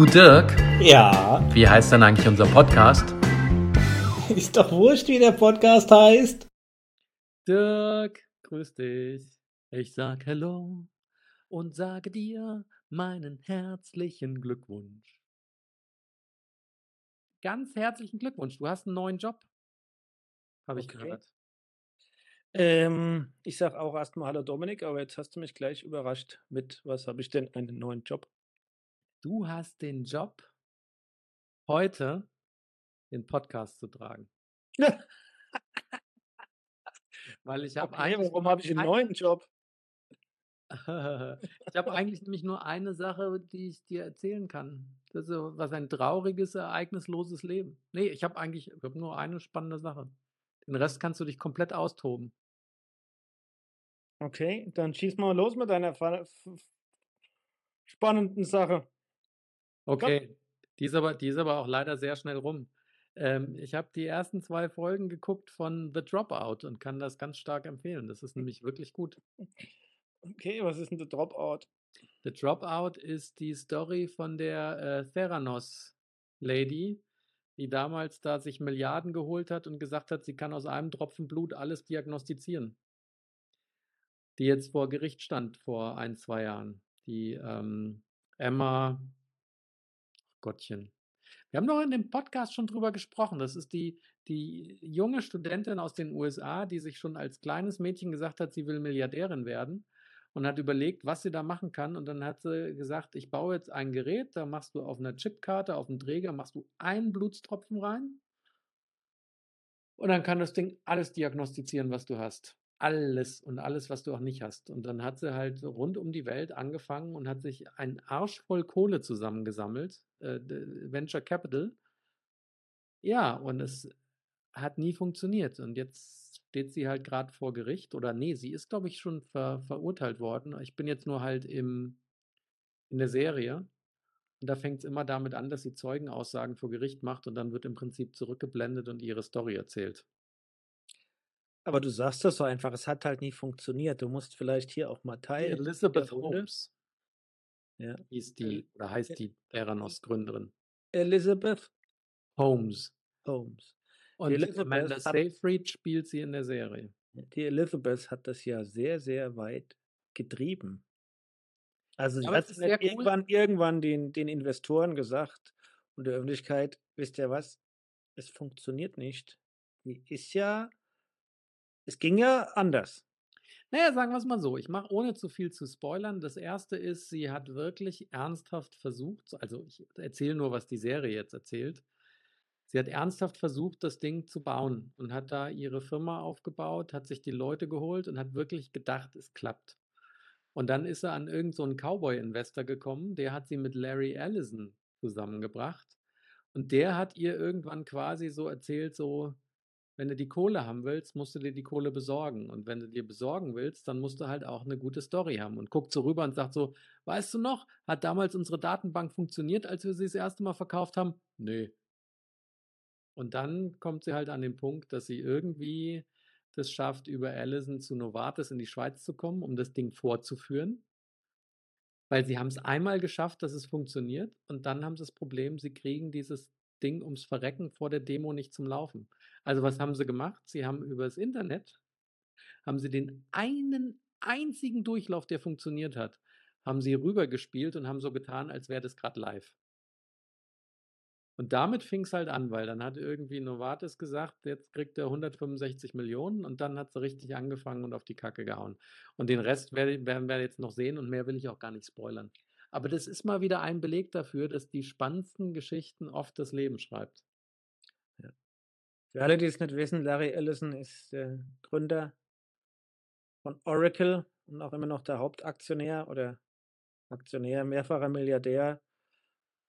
Du Dirk, Ja, wie heißt denn eigentlich unser Podcast? ist doch wurscht, wie der Podcast heißt. Dirk, grüß dich. Ich sag Hello und sage dir meinen herzlichen Glückwunsch. Ganz herzlichen Glückwunsch. Du hast einen neuen Job. Habe ich Okay. gehört. Ähm, ich sag auch erstmal Hallo Dominik, aber jetzt hast du mich gleich überrascht mit, was habe ich denn, einen neuen Job? Du hast den Job, heute den Podcast zu tragen. Weil ich habe Okay, eigentlich warum habe ich einen ein- neuen Job? Ich habe eigentlich nämlich nur eine Sache, die ich dir erzählen kann. Das ist was ein trauriges, ereignisloses Leben. Nee, ich habe eigentlich ich hab nur eine spannende Sache. Den Rest kannst du dich komplett austoben. Okay, dann schieß mal los mit deiner spannenden Sache. Okay, die ist aber, die ist aber auch leider sehr schnell rum. Ähm, ich habe die ersten zwei Folgen geguckt von The Dropout und kann das ganz stark empfehlen. Das ist nämlich wirklich gut. Okay, was ist denn der Dropout? The Dropout ist die Story von der äh, Theranos Lady, die damals da sich Milliarden geholt hat und gesagt hat, sie kann aus einem Tropfen Blut alles diagnostizieren. Die jetzt vor Gericht stand vor ein, zwei Jahren. Die ähm, Emma Gottchen. Wir haben doch in dem Podcast schon drüber gesprochen. Das ist die, die junge Studentin aus den USA, die sich schon als kleines Mädchen gesagt hat, sie will Milliardärin werden und hat überlegt, was sie da machen kann. Und dann hat sie gesagt, ich baue jetzt ein Gerät, da machst du auf einer Chipkarte, auf dem Träger, machst du einen Blutstropfen rein. Und dann kann das Ding alles diagnostizieren, was du hast. Alles und alles, was du auch nicht hast. Und dann hat sie halt rund um die Welt angefangen und hat sich einen Arsch voll Kohle zusammengesammelt, äh, Venture Capital. Ja, und es hat nie funktioniert. Und jetzt steht sie halt gerade vor Gericht. Oder nee, sie ist, glaube ich, schon ver verurteilt worden. Ich bin jetzt nur halt im, in der Serie. Und da fängt es immer damit an, dass sie Zeugenaussagen vor Gericht macht und dann wird im Prinzip zurückgeblendet und ihre Story erzählt. Aber du sagst das so einfach, es hat halt nie funktioniert. Du musst vielleicht hier auch mal teilen. Elizabeth. Holmes Ja. hieß die, oder heißt die Theranos-Gründerin. Elizabeth Holmes. Holmes. Und Elizabeth Amanda Seyfried spielt sie in der Serie. Die Elizabeth hat das ja sehr, sehr weit getrieben. Also, sie Aber hat sehr cool. irgendwann, irgendwann den, den Investoren gesagt und der Öffentlichkeit, wisst ihr was? Es funktioniert nicht. Die ist ja, es ging ja anders. Naja, sagen wir es mal so. Ich mache ohne zu viel zu spoilern. Das erste ist, sie hat wirklich ernsthaft versucht, also ich erzähle nur, was die Serie jetzt erzählt. Sie hat ernsthaft versucht, das Ding zu bauen und hat da ihre Firma aufgebaut, hat sich die Leute geholt und hat wirklich gedacht, es klappt. Und dann ist sie an irgendeinen so Cowboy-Investor gekommen, der hat sie mit Larry Ellison zusammengebracht. Und der hat ihr irgendwann quasi so erzählt, so, wenn du die Kohle haben willst, musst du dir die Kohle besorgen. Und wenn du dir besorgen willst, dann musst du halt auch eine gute Story haben. Und guckt so rüber und sagt so, weißt du noch, hat damals unsere Datenbank funktioniert, als wir sie das erste Mal verkauft haben? Nee. Und dann kommt sie halt an den Punkt, dass sie irgendwie das schafft, über Allison zu Novartis in die Schweiz zu kommen, um das Ding vorzuführen. Weil sie haben es einmal geschafft, dass es funktioniert. Und dann haben sie das Problem, sie kriegen dieses Ding ums Verrecken vor der Demo nicht zum Laufen. Also was haben sie gemacht? Sie haben über das Internet, haben sie den einen einzigen Durchlauf, der funktioniert hat, haben sie rübergespielt und haben so getan, als wäre das gerade live. Und damit fing es halt an, weil dann hat irgendwie Novartis gesagt, jetzt kriegt er 165 Millionen und dann hat sie richtig angefangen und auf die Kacke gehauen. Und den Rest werde- werden wir jetzt noch sehen und mehr will ich auch gar nicht spoilern. Aber das ist mal wieder ein Beleg dafür, dass die spannendsten Geschichten oft das Leben schreibt. Für alle, die es nicht wissen, Larry Ellison ist der Gründer von Oracle und auch immer noch der Hauptaktionär oder Aktionär, mehrfacher Milliardär,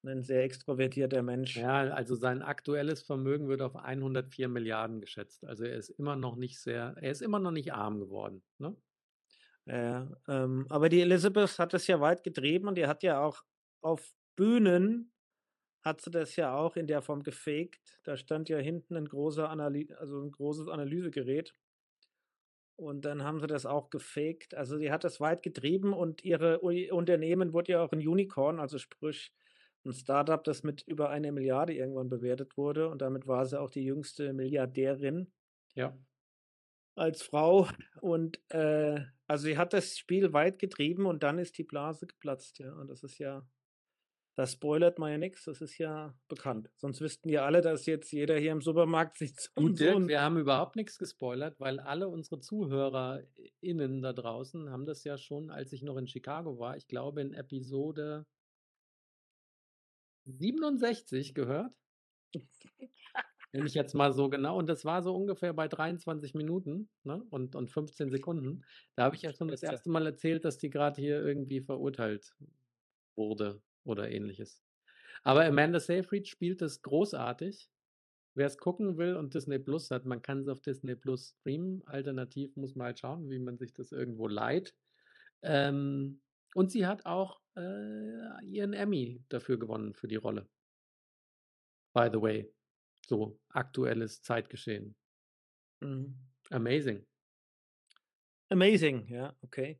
und ein sehr extrovertierter Mensch. Ja, also sein aktuelles Vermögen wird auf 104 Milliarden geschätzt. Also er ist immer noch nicht sehr, er ist immer noch nicht arm geworden. Ne? Ja, ähm, aber die Elizabeth hat das ja weit getrieben und die hat ja auch auf Bühnen hat sie das ja auch in der Form gefaked. Da stand ja hinten ein großer Analy also ein großes Analysegerät. Und dann haben sie das auch gefaked. Also die hat das weit getrieben und ihre Ui- Unternehmen wurde ja auch ein Unicorn, also sprich 'n Start-up, das mit über 1.000.000.000 irgendwann bewertet wurde und damit war sie auch die jüngste Milliardärin Ja. Als Frau und, äh also, sie hat das Spiel weit getrieben und dann ist die Blase geplatzt, ja. Und das ist ja da spoilert man ja nix, das ist ja bekannt. Sonst wüssten ja alle, dass jetzt jeder hier im Supermarkt Du und so Dirk, 'n wir haben überhaupt nix gespoilert, weil alle unsere ZuhörerInnen da draußen haben das ja schon, als ich noch in Chicago war, ich glaube in Episode 67 gehört. Wenn ich jetzt mal so genau und das war so ungefähr bei 23 Minuten, ne, und und 15 Sekunden. Da habe ich ja schon das. 1. Mal erzählt, dass die grad hier irgendwie verurteilt wurde oder Ähnliches. Aber Amanda Seyfried spielt das großartig. Wer's gucken will und Disney+ hat, man kann's auf Disney+ streamen. Alternativ muss man halt schauen, wie man sich das irgendwo leiht. Ähm, und sie hat auch, äh, ihren Emmy dafür gewonnen für die Rolle. By the way, so aktuelles Zeitgeschehen. Mhm. Amazing. Amazing, ja, okay.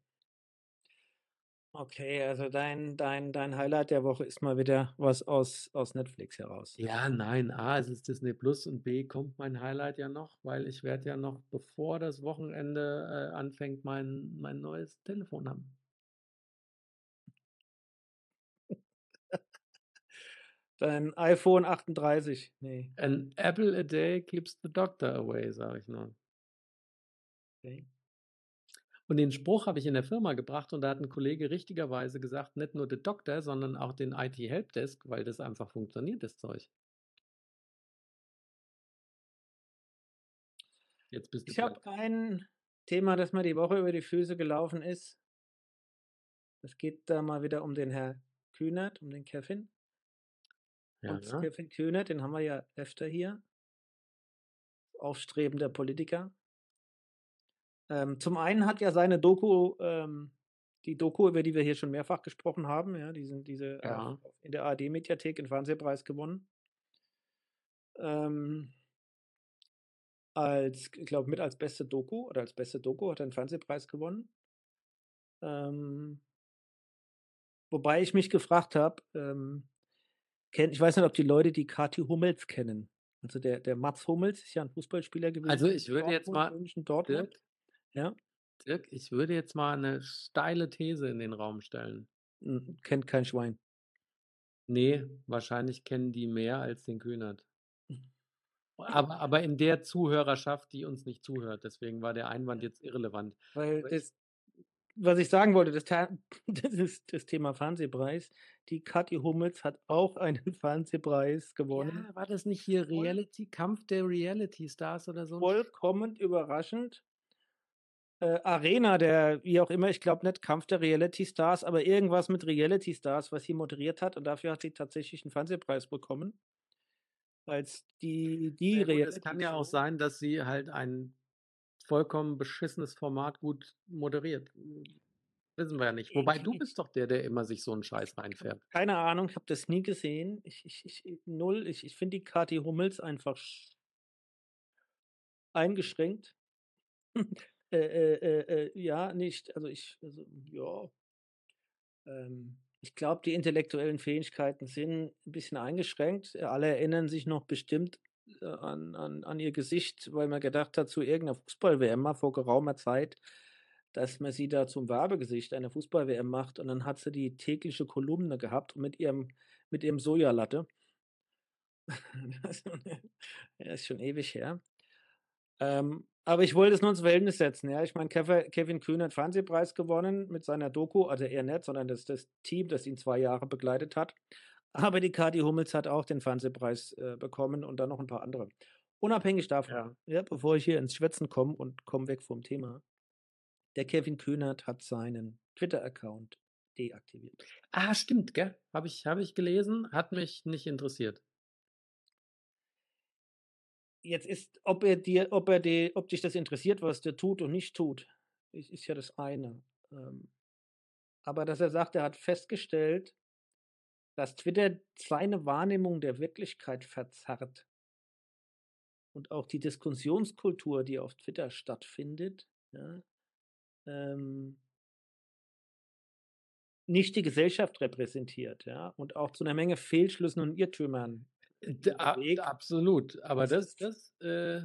Okay, also dein dein dein Highlight der Woche ist mal wieder was aus aus Netflix heraus. Ja, nein, A, es ist Disney+ und B, kommt mein Highlight ja noch, weil ich werde ja noch, bevor das Wochenende, äh, anfängt, mein mein neues Telefon haben. Dein iPhone 38, ne. An apple a day keeps the doctor away, sage ich nur. Okay. Und den Spruch habe ich in der Firma gebracht und da hat 'n Kollege richtigerweise gesagt: „Nicht nur the doctor, sondern auch den IT-Helpdesk“, weil das einfach funktioniert, das Zeug. Jetzt bist du Ich habe kein Thema, das mir die Woche über die Füße gelaufen ist. Es geht da mal wieder um den Herr Kühnert, um den Kevin. Und Ja. Kevin Kühnert, den haben wir ja öfter hier. Aufstrebender Politiker. Ähm, zum einen hat ja seine Doku, ähm die Doku, über die wir hier schon mehrfach gesprochen haben, ja, diesen diese auf Ja. auf in der ARD-Mediathek 'n Fernsehpreis gewonnen. Ähm als ich glaube, mit als beste Doku oder als beste Doku hat er 'n Fernsehpreis gewonnen. Ähm wobei ich mich gefragt habe, ähm, kenn ich weiß nicht, ob die Leute die Kathi Hummels kennen. Also, der der Mats Hummels ist ja 'n Fußballspieler gewesen Also, ich würde jetzt mal Dortmund. Dirk Ja? Dirk, ich würde jetzt mal 'ne steile These in den Raum stellen. Kennt kein Schwein. Ne, wahrscheinlich kennen die mehr als den Kühnert. Aber aber in der Zuhörerschaft, die uns nicht zuhört, deswegen war der Einwand jetzt irrelevant. Weil das was ich sagen wollte, das das ist das Thema Fernsehpreis. Die Kathi Hummels hat auch einen Fernsehpreis gewonnen. Ja, war das nicht hier Reality Kampf der Reality Stars oder so vollkommen überraschend. Äh, Arena, der wie auch immer, ich glaube nicht Kampf der Reality Stars, aber irgendwas mit Reality Stars, was sie moderiert hat und dafür hat sie tatsächlich 'n Fernsehpreis bekommen. Als die die Ja gut, es kann ja auch sein, dass sie halt ein vollkommen beschissenes Format gut moderiert. Hm, wissen wir ja nicht. Wobei, du bist doch der, der immer sich so 'n Scheiß reinfährt. Keine Ahnung, ich habe das nie gesehen. Ich ich ich null. Ich ich finde die Kathi Hummels einfach sch eingeschränkt. Äh äh äh äh, ja, nicht also, ich also, ja. Ähm, ich glaube, die intellektuellen Fähigkeiten sind 'n bisschen eingeschränkt. Alle erinnern sich noch bestimmt, an an an ihr Gesicht, weil man gedacht hat, zu irgend 'ner Fußball-WM mal vor geraumer Zeit, dass man sie da zum Werbegesicht einer Fußball-WM macht und dann hat sie die tägliche Kolumne gehabt mit ihrem mit ihrem Sojalatte. Ja, ist schon ewig her. Ähm, aber ich wollte es nur ins Verhältnis setzen, ja. Ich meine, Kevin Kühnert hat Fernsehpreis gewonnen mit seiner Doku, also, er nicht, sondern das das Team, das ihn 2 Jahre begleitet hat. Aber die Kathi Hummels hat auch den Fernsehpreis, äh, bekommen und dann noch 'n paar andere. Unabhängig davon, Ja. ja, bevor ich hier ins Schwätzen komme und komme weg vom Thema. Der Kevin Kühnert hat seinen Twitter-Account deaktiviert. Ah, stimmt, gell? Habe ich habe ich gelesen, hat mich nicht interessiert. Jetzt ist ob er dir ob er de ob dich das interessiert, was der tut und nicht tut, ist ist ja das eine. Ähm, aber dass er sagt, er hat festgestellt dass Twitter seine Wahrnehmung der Wirklichkeit verzerrt. Und auch die Diskussionskultur, die auf Twitter stattfindet, ja, ähm nicht die Gesellschaft repräsentiert, ja, und auch zu 'ner Menge Fehlschlüssen und Irrtümern D a bewegt. absolut. Aber Das das äh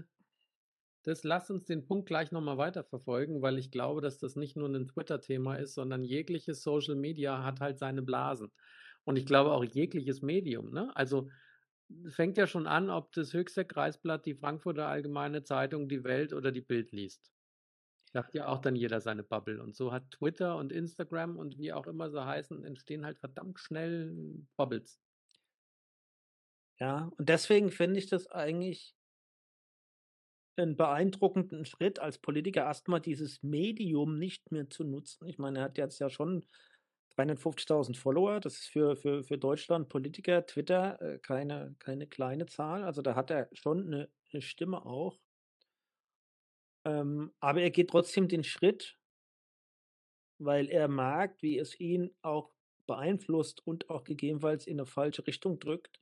das lass uns den Punkt gleich noch mal weiterverfolgen, weil ich glaube, dass das nicht nur 'nen Twitter-Thema ist, sondern jegliches Social Media hat halt seine Blasen. Und ich glaube auch jegliches Medium, ne? Also, fängt ja schon an, ob das Höchster Kreisblatt, die Frankfurter Allgemeine Zeitung, die Welt oder die Bild liest. Da hat ja auch dann jeder seine Bubble. Und so hat Twitter und Instagram und wie auch immer sie heißen, entstehen halt verdammt schnell Bubbles. Ja, und deswegen finde ich das eigentlich 'n beeindruckenden Schritt als Politiker erst mal dieses Medium nicht mehr zu nutzen. Ich meine, er hat jetzt ja schon 350.000 Follower. Das ist für für für Deutschland Politiker, Twitter, äh, keine keine kleine Zahl. Also, da hat er schon 'ne 'ne Stimme auch. Ähm, aber er geht trotzdem den Schritt weil er merkt, wie es ihn auch beeinflusst und auch gegebenenfalls in 'ne falsche Richtung drückt.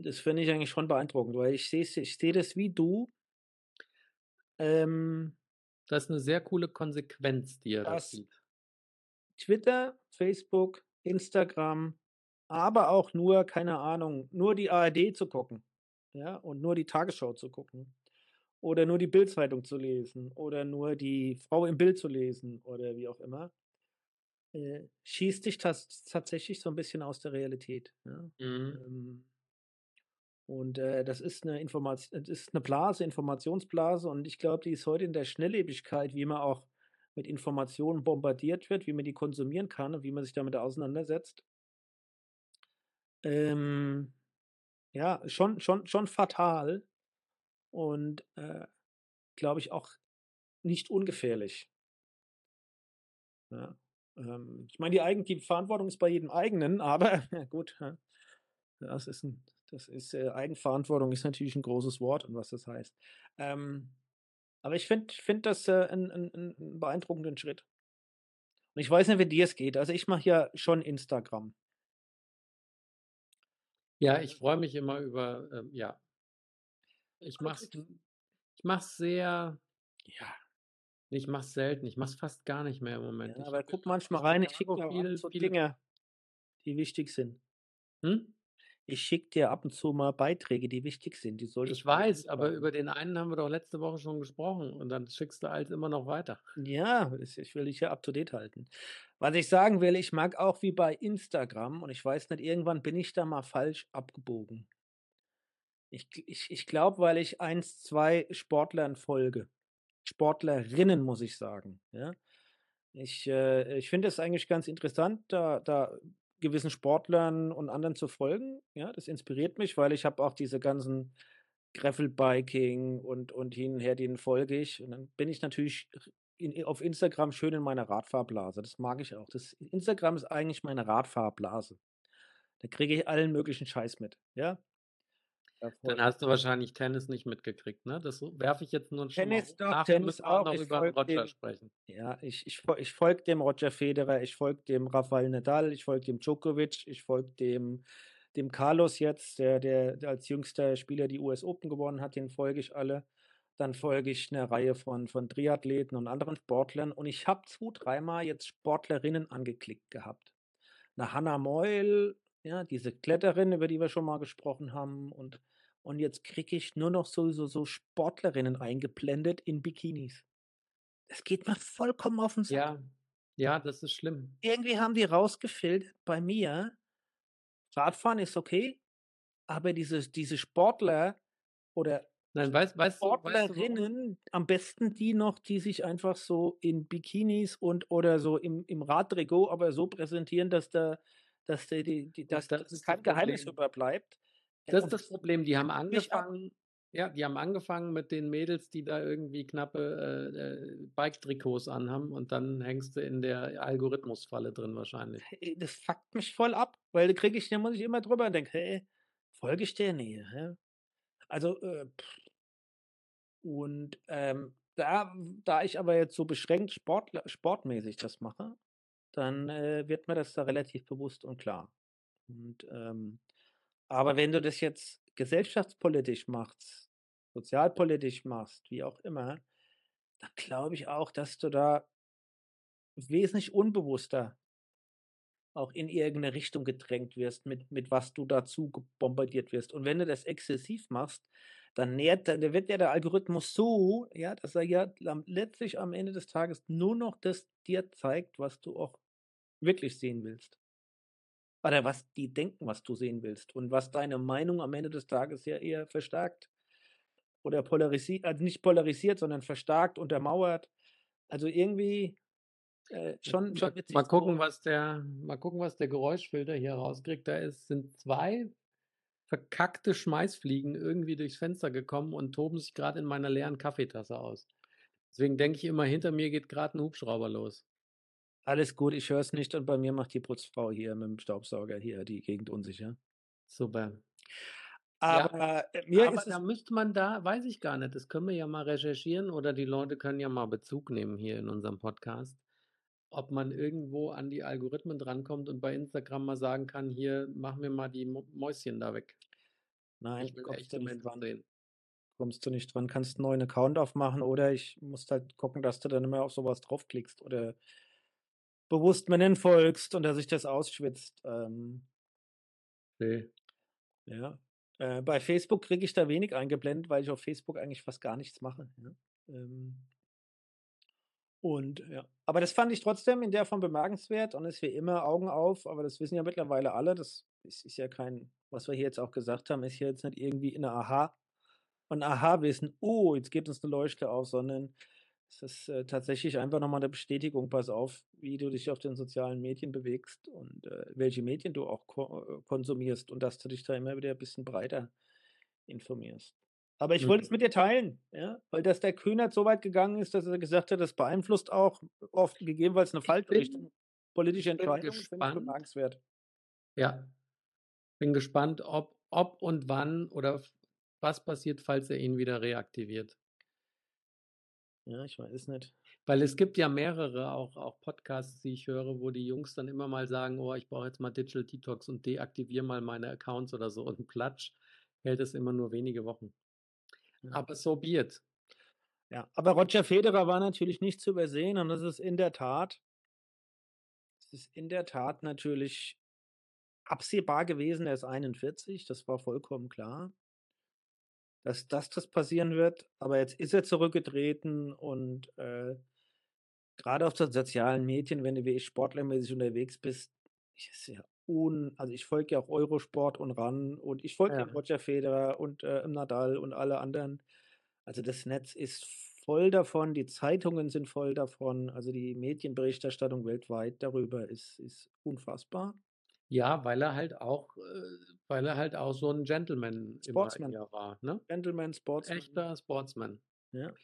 Das finde ich eigentlich schon beeindruckend, weil ich sehe ich sehe das wie du. Ähm Das ist 'ne sehr coole Konsequenz, die er da dass zieht. Twitter, Facebook, Instagram, aber auch nur, keine Ahnung, nur die ARD zu gucken, ja, und nur die Tagesschau zu gucken oder nur die Bild-Zeitung zu lesen oder nur die Frau im Bild zu lesen oder wie auch immer äh, schießt dich das tatsächlich so 'n bisschen aus der Realität, ja? Mhm. Ähm und, äh, das ist 'ne Informat das ist 'ne Blase Informationsblase und ich glaube, die ist heute in der Schnelllebigkeit, wie man auch mit Informationen bombardiert wird, wie man die konsumieren kann und wie man sich damit auseinandersetzt ähm, ja, schon schon schon fatal und, äh, glaube ich auch nicht ungefährlich. Ja, ähm, ich meine, die Eigen die Verantwortung ist bei jedem Eigenen, aber gut. Das ist 'n das ist, äh Eigenverantwortung ist natürlich 'n großes Wort und was das heißt. Ähm, aber ich finde finde das, äh, 'n 'n 'n 'n beeindruckenden Schritt. Und ich weiß nicht, wie dir es geht. Also, ich mache ja schon Instagram. Ja, ich freue mich immer über, ähm ja. Ich mache es ich mache es sehr Ja. ich mache es selten. Ich mache es fast gar nicht mehr im Ja, Moment. Ich aber gucke bin einfach manchmal rein. Ich schicke so viele Dinge, die wichtig sind. Hm? Ich schicke dir ab und zu mal Beiträge, die wichtig sind. Die Ich solltest du weiß, aber über den einen haben wir doch letzte Woche schon gesprochen und dann schickst du halt immer noch weiter. Ja, ich will dich ja up to date halten. Was ich sagen will, ich mag auch wie bei Instagram und ich weiß nicht, irgendwann bin ich da mal falsch abgebogen. Ich ich ich glaube, weil ich 1, 2 Sportlern folge. Sportlerinnen, muss ich sagen, ja? Ich, äh ich finde es eigentlich ganz interessant, da da gewissen Sportlern und anderen zu folgen, ja? Das inspiriert mich, weil ich habe auch diese ganzen Gravelbiking und und hin und her, denen folge ich. Und dann bin ich natürlich in auf Instagram schön in meiner Radfahrblase. Das mag ich auch. Das Instagram ist eigentlich meine Radfahrblase. Da kriege ich allen möglichen Scheiß mit, ja? Da Dann hast du wahrscheinlich Tennis nicht mitgekriegt, ne? Das werfe ich jetzt nur schon mal Tennis doch, Nachher Tennis auch auch. noch Ich über Roger dem sprechen. ja, ich ich ich folge dem Roger Federer, ich folge dem Rafael Nadal, ich folge dem Djokovic, ich folge dem dem Carlos jetzt, der der der als jüngster Spieler die US Open gewonnen hat, den folge ich alle. Dann folge ich 'ner Reihe von von Triathleten und anderen Sportlern und ich habe 2, dreimal jetzt Sportlerinnen angeklickt gehabt. 'Ne Hannah Moyl, ja, diese Kletterin, über die wir schon mal gesprochen haben und und jetzt kriege ich nur noch so so so Sportlerinnen eingeblendet in Bikinis. Es geht mir vollkommen auf 'n Sack. Ja, ja, das ist schlimm. Irgendwie haben die rausgefiltert bei mir Radfahren ist okay, aber diese diese Sportler oder Nein, weißt weißt du weißt du? Sportlerinnen, am besten die noch, die sich einfach so in Bikinis und oder so im im Radtrikot, aber so präsentieren, dass da dass da die die Und dass das das kein Geheimnis Problem. über bleibt. Ja, Das ist das Problem. Die haben angefangen ja, die haben angefangen mit den Mädels, die da irgendwie knappe, äh, äh, Bike-Trikots anhaben und dann hängst du in der Algorithmusfalle drin wahrscheinlich. Das fuckt mich voll ab, weil da kriege ich da muss ich immer drüber und denke: „Hä, folge ich der? Ne, hä?“ Also, äh und, ähm, da da ich aber jetzt so beschränkt sportler sportmäßig das mache, dann, äh, wird mir das da relativ bewusst und klar. Und, ähm aber wenn du das jetzt gesellschaftspolitisch machst, sozialpolitisch machst, wie auch immer, dann glaube ich auch, dass du da wesentlich unbewusster auch in irgendeine Richtung gedrängt wirst, mit mit was du dazu bombardiert wirst. Und wenn du das exzessiv machst, dann nährt dann wird ja der Algorithmus so, ja, dass er ja letztlich am Ende des Tages nur noch das dir zeigt, was du auch wirklich sehen willst. Oder was die denken, was du sehen willst und was deine Meinung am Ende des Tages ja eher verstärkt oder polarisi also nicht polarisiert, sondern verstärkt, untermauert. Also irgendwie, äh, schon schon Mal witzig mal so gucken, was der mal gucken, was der Geräuschfilter hier rauskriegt. Da ist sind 2 verkackte Schmeißfliegen irgendwie durchs Fenster gekommen und toben sich grad in meiner leeren Kaffeetasse aus. Deswegen denke ich immer, hinter mir geht grad 'n Hubschrauber los. Alles gut, ich höre es nicht und bei mir macht die Putzfrau hier mit'm Staubsauger hier die Gegend unsicher. Super. Ja, Aber, äh, mir aber ist da müsste man da weiß ich gar nicht, das können wir ja mal recherchieren oder die Leute können ja mal Bezug nehmen hier in unserem Podcast, ob man irgendwo an die Algorithmen drankommt und bei Instagram mal sagen kann: „Hier, mach mir mal die Mäuschen da weg.“ Nein, Ich will Menschen dran. sehen. Kommst du nicht dran. Kannst 'n neuen Account aufmachen oder ich musst halt gucken, dass du dann immer auf so was draufklickst oder bewusst nicht folgst und dass sich das ausschwitzt, ähm Ne. Ja. Äh, bei Facebook kriege ich da wenig eingeblendet, weil ich auf Facebook eigentlich fast gar nichts mache, ja. Ähm und ja. Aber das fand ich trotzdem in der Form bemerkenswert und ist wie immer Augen auf, aber das wissen ja mittlerweile alle. Das ist ist ja kein was wir hier jetzt auch gesagt haben, ist ja jetzt nicht irgendwie 'ne Aha 'n Aha-Wissen: „Oh, jetzt geht uns 'ne Leuchte auf“, sondern es ist, äh, tatsächlich einfach noch mal 'ne Bestätigung: „Pass auf, wie du dich auf den sozialen Medien bewegst und, äh, welche Medien du auch ko äh, konsumierst und dass du dich da immer wieder bisschen breiter informierst.“ Aber ich wollte Mhm. es mit dir teilen, ja, weil dass der Kühnert so weit gegangen ist, dass er gesagt hat, das beeinflusst auch oft gegebenenfalls 'ne Ich falsche bin Richtung politische bin Entscheidungen, finde ich gespannt bemerkenswert. Ja. Bin gespannt, ob ob und wann oder was passiert, falls er ihn wieder reaktiviert. Ja, ich weiß nicht. Weil es gibt ja mehrere auch auch Podcasts, die ich höre, wo die Jungs dann immer mal sagen: „Oh, ich brauche jetzt mal Digital Detox und deaktiviere mal meine Accounts“ oder so und Platsch hält es immer nur wenige Wochen. Ja. Aber so be it. Ja, aber Roger Federer war natürlich nicht zu übersehen und das ist in der Tat es ist in der Tat natürlich absehbar gewesen. Er ist 41, das war vollkommen klar dass dass das passieren wird. Aber jetzt ist er zurückgetreten und, äh, grade auf den sozialen Medien, wenn du wie ich sportlermäßig unterwegs bist, ist ja un also, ich folge ja auch Eurosport und RAN und ich folge Ja. Roger Federer und, äh, Nadal und alle anderen. Also, das Netz ist voll davon, die Zeitungen sind voll davon, also, die Medienberichterstattung weltweit darüber ist ist unfassbar. Ja, weil er halt auch äh, weil er halt auch so 'n Gentleman immer Sportsman. eher war, ne? Gentleman, Sportsman. Echter Sportsman. Ja,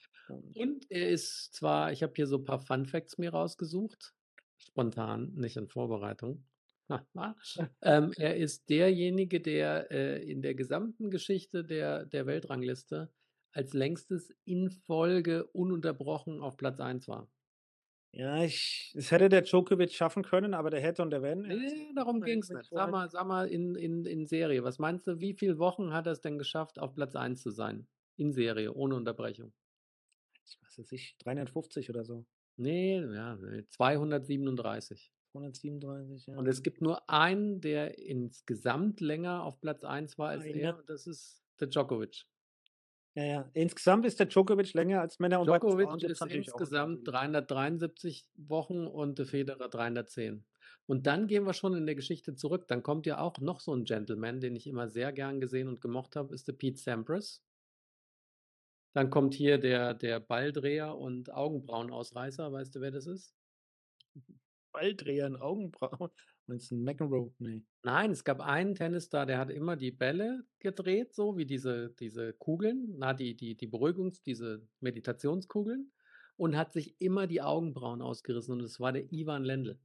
und er ist zwar ich habe hier so paar Fun Facts mir rausgesucht, spontan, nicht in Vorbereitung. Ähm, er ist derjenige, der, äh, in der gesamten Geschichte der der Weltrangliste als längstes in Folge ununterbrochen auf Platz 1 war. Ja, ich das hätte der Djokovic schaffen können, aber der hätte und der wenn, er hat's Ne, darum ging's nicht. Sag mal sag mal in in in Serie, was meinst du, wie viel Wochen hat er's denn geschafft, auf Platz 1 zu sein? In Serie, ohne Unterbrechung. Ich was weiß ich, 350 oder so. Ne, ja, ne, 237. 137, ja. Und es gibt nur einen, der insgesamt länger auf Platz 1 war als er Einer. und das ist der Djokovic. Ja, ja. Insgesamt ist der Djokovic länger als Männer und Djokovic Frauen ist insgesamt Unterschiede. 373 Wochen und der Federer 310. Und dann gehen wir schon in der Geschichte zurück. Dann kommt ja auch noch so 'n Gentleman, den ich immer sehr gern gesehen und gemocht habe, ist der Pete Sampras. Dann kommt hier der der Balldreher und Augenbrauenausreißer. Weißt du, wer das ist? Balldreher und Augenbrauen? Meinst du 'n McEnroe? Ne. Nein, es gab einen Tennisstar, der hat immer die Bälle gedreht, so wie diese diese Kugeln, na, die die die Beruhigungs diese Meditationskugeln und hat sich immer die Augenbrauen ausgerissen und das war der Ivan Lendl.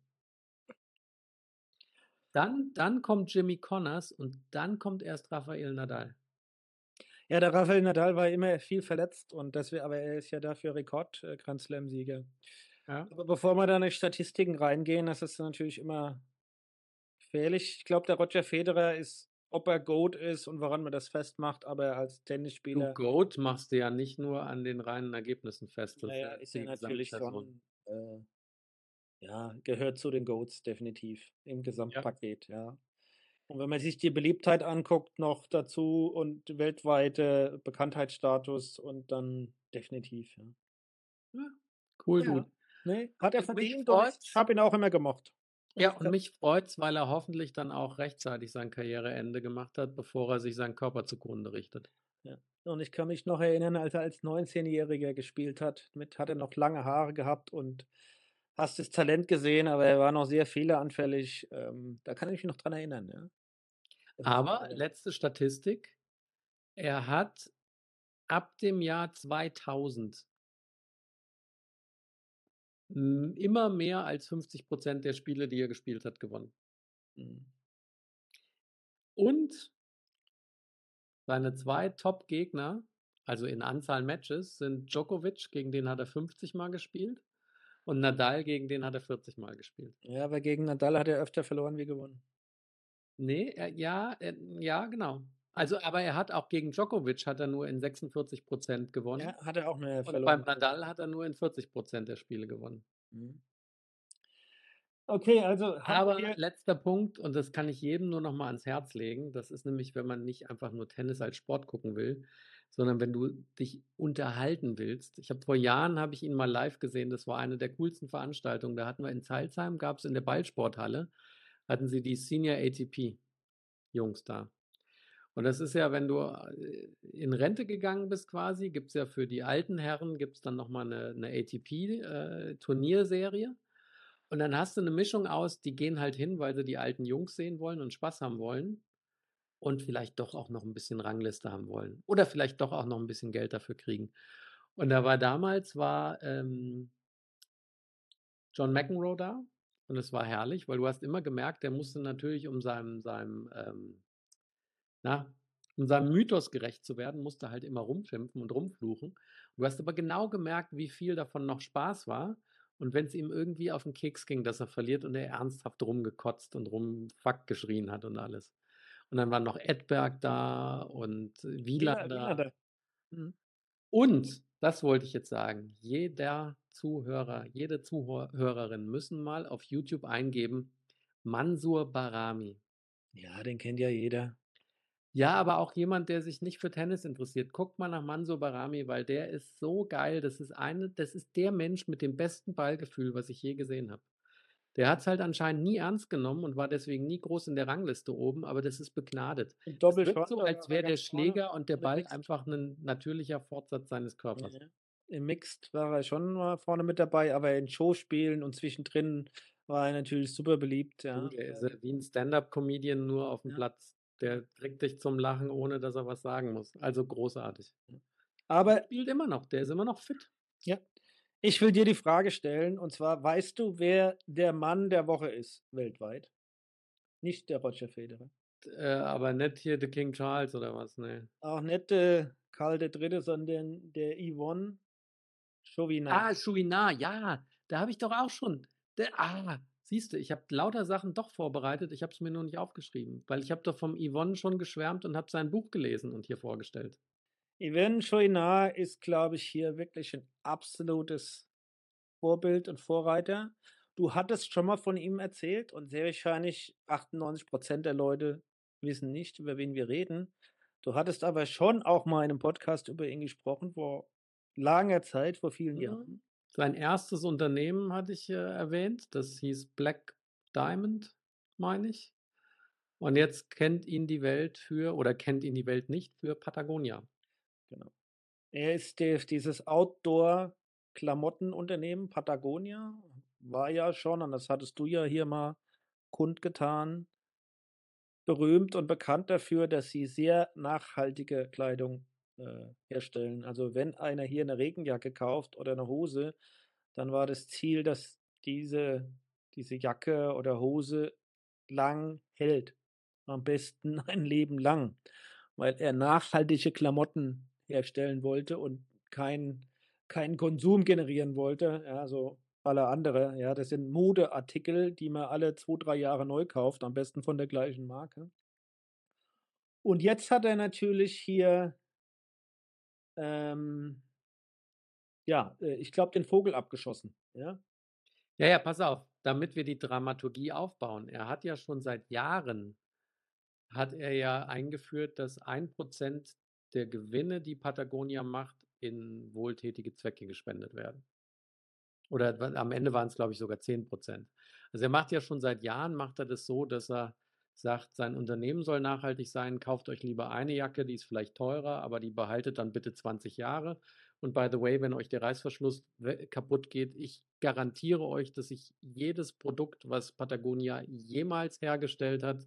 Dann dann kommt Jimmy Connors und dann kommt erst Rafael Nadal. Ja, der Rafael Nadal war immer viel verletzt und deswe aber er ist ja dafür Rekord äh, Grand-Slam-Sieger. Ja. Aber bevor wir da in die Statistiken reingehen, das ist natürlich immer gefährlich. Ich glaube, der Roger Federer ist ob er GOAT ist und woran man das festmacht, aber als Du, Tennisspieler GOAT machst du ja nicht nur an den reinen Ergebnissen fest, das na ist ja, ja ja natürlich schon, äh Ja, gehört zu den GOATs definitiv im Ja. Gesamtpaket, ja. Und wenn man sich die Beliebtheit anguckt noch dazu und weltweite Bekanntheitsstatus und dann definitiv, ja. Ja, cool, Ja, gut. ne, hat er verdient und ich habe ihn auch immer gemocht. Ja, und mich freut's, weil er hoffentlich dann auch rechtzeitig sein Karriereende gemacht hat, bevor er sich seinen Körper zugrunde richtet. Ja, und ich kann mich noch erinnern, als er als 19-Jähriger gespielt hat, mit hat er noch lange Haare gehabt und hast das Talent gesehen, aber er war noch sehr fehleranfällig. Ähm, da kann ich mich noch dran erinnern, ja. Aber letzte Statistik, er hat ab dem Jahr 2000 hm, immer mehr als 50% der Spiele, die er gespielt hat, gewonnen. Mhm. Und seine 2 Top-Gegner, also in Anzahl Matches, sind Djokovic, gegen den hat er 50 Mal gespielt, und Nadal, gegen den hat er 40 Mal gespielt. Ja, aber gegen Nadal hat er öfter verloren wie gewonnen. Ne, er ja, äh, ja, genau. Also, aber er hat auch gegen Djokovic hat er nur in 46% gewonnen. Ja, hat er auch mehr Und verloren. beim Nadal hat er nur in 40% der Spiele gewonnen. Mhm. Okay, also Aber letzter Punkt, und das kann ich jedem nur noch mal ans Herz legen, das ist nämlich, wenn man nicht einfach nur Tennis als Sport gucken will, sondern wenn du dich unterhalten willst. Ich habe vor Jahren habe ich ihn mal live gesehen, das war eine der coolsten Veranstaltungen. Da hatten wir in Zeilsheim gab's in der Ballsporthalle hatten sie die Senior ATP Jungs da. Und das ist ja, wenn du, äh, in Rente gegangen bist quasi, gibt's ja für die alten Herren gibt's dann noch mal 'ne 'ne ATP, äh. Und dann hast du 'ne Mischung aus, die gehen halt hin, weil sie die alten Jungs sehen wollen und Spaß haben wollen und vielleicht doch auch noch 'n bisschen Rangliste haben wollen oder vielleicht doch auch noch 'n bisschen Geld dafür kriegen. Und da war damals war, ähm John McEnroe da und es war herrlich, weil du hast immer gemerkt, der musste natürlich, um seinem seinem, ähm na, um seinem Mythos gerecht zu werden, musste er halt immer rumschimpfen und rumfluchen. Du hast aber genau gemerkt, wie viel davon noch Spaß war und wenn's ihm irgendwie auf 'n Keks ging, dass er verliert und er ernsthaft rumgekotzt und rum Fuck geschrien hat und alles. Und dann war noch Edberg da und Wieland, da. Wielander. Mhm. Und, das wollte ich jetzt sagen, jeder Zuhörer, jede Zuhor Hörerin müssen mal auf YouTube eingeben: Mansur Barami. Ja, den kennt ja jeder. Ja, aber auch jemand, der sich nicht für Tennis interessiert. Guckt mal nach Mansur Barami, weil der ist so geil. Das ist eine das ist der Mensch mit dem besten Ballgefühl, was ich je gesehen habe. Der hat's halt anscheinend nie ernst genommen und war deswegen nie groß in der Rangliste oben, aber das ist begnadet. Das wirkt so, als wäre der Schläger und der Ball einfach 'nen natürlicher Fortsatz seines Körpers. Ja, im Mixed war er schon mal vorne mit dabei, aber in Showspielen und zwischendrin war er natürlich super beliebt, ja, ähm wie 'n Stand-up-Comedian nur auf'm Ja. Platz. Der kriegt dich zum Lachen, ohne dass er was sagen muss. Also großartig. Aber spielt immer noch. Der ist immer noch fit. Ja. Ich will dir die Frage stellen, und zwar: Weißt du, wer der Mann der Woche ist weltweit? Nicht der Roger Federer. Äh, aber nicht hier der King Charles oder was, ne? Auch nicht der Karl III., sondern der Yvonne Chauvinat. Ah, Chouinard, ja, da habe ich doch auch schon der ah, siehst du, ich habe lauter Sachen doch vorbereitet, ich habe es mir nur nicht aufgeschrieben, weil ich habe doch vom Yvonne schon geschwärmt und habe sein Buch gelesen und hier vorgestellt. Yvonne Chouinard ist, glaube ich, hier wirklich 'n absolutes Vorbild und Vorreiter. Du hattest schon mal von ihm erzählt und sehr wahrscheinlich 98% der Leute wissen nicht, über wen wir reden. Du hattest aber schon auch mal in 'nem Podcast über ihn gesprochen vor langer Zeit, vor vielen Mhm. Jahren. Sein erstes Unternehmen hatte ich, äh, erwähnt. Das hieß Black Diamond, meine ich. Und jetzt kennt ihn die Welt für oder kennt ihn die Welt nicht für Patagonia. Genau. Er ist dieses Outdoor-Klamottenunternehmen Patagonia, war ja schon, und das hattest du ja hier mal kundgetan berühmt und bekannt dafür, dass sie sehr nachhaltige Kleidung, äh, herstellen. Also, wenn einer hier 'ne Regenjacke kauft oder 'ne Hose, dann war das Ziel, dass diese diese Jacke oder Hose lang hält. Am besten ein Leben lang, weil er nachhaltige Klamotten herstellen wollte und keinen keinen Konsum generieren wollte, ja, so alle andere, ja. Das sind Modeartikel, die man alle 2, 3 Jahre neu kauft, am besten von der gleichen Marke. Und jetzt hat er natürlich hier ähm ja, äh, ich glaube, den Vogel abgeschossen, ja? Ja, ja, pass auf, damit wir die Dramaturgie aufbauen. Er hat ja schon seit Jahren hat er ja eingeführt, dass 1% der Gewinne, die Patagonia macht, in wohltätige Zwecke gespendet werden. Oder am Ende waren es, glaube ich, sogar 10% Also er macht ja schon seit Jahren, macht er das so, dass er sagt, sein Unternehmen soll nachhaltig sein, kauft euch lieber eine Jacke, die ist vielleicht teurer, aber die behaltet dann bitte 20 Jahre. Und by the way, wenn euch der Reißverschluss kaputt geht, ich garantiere euch, dass ich jedes Produkt, was Patagonia jemals hergestellt hat,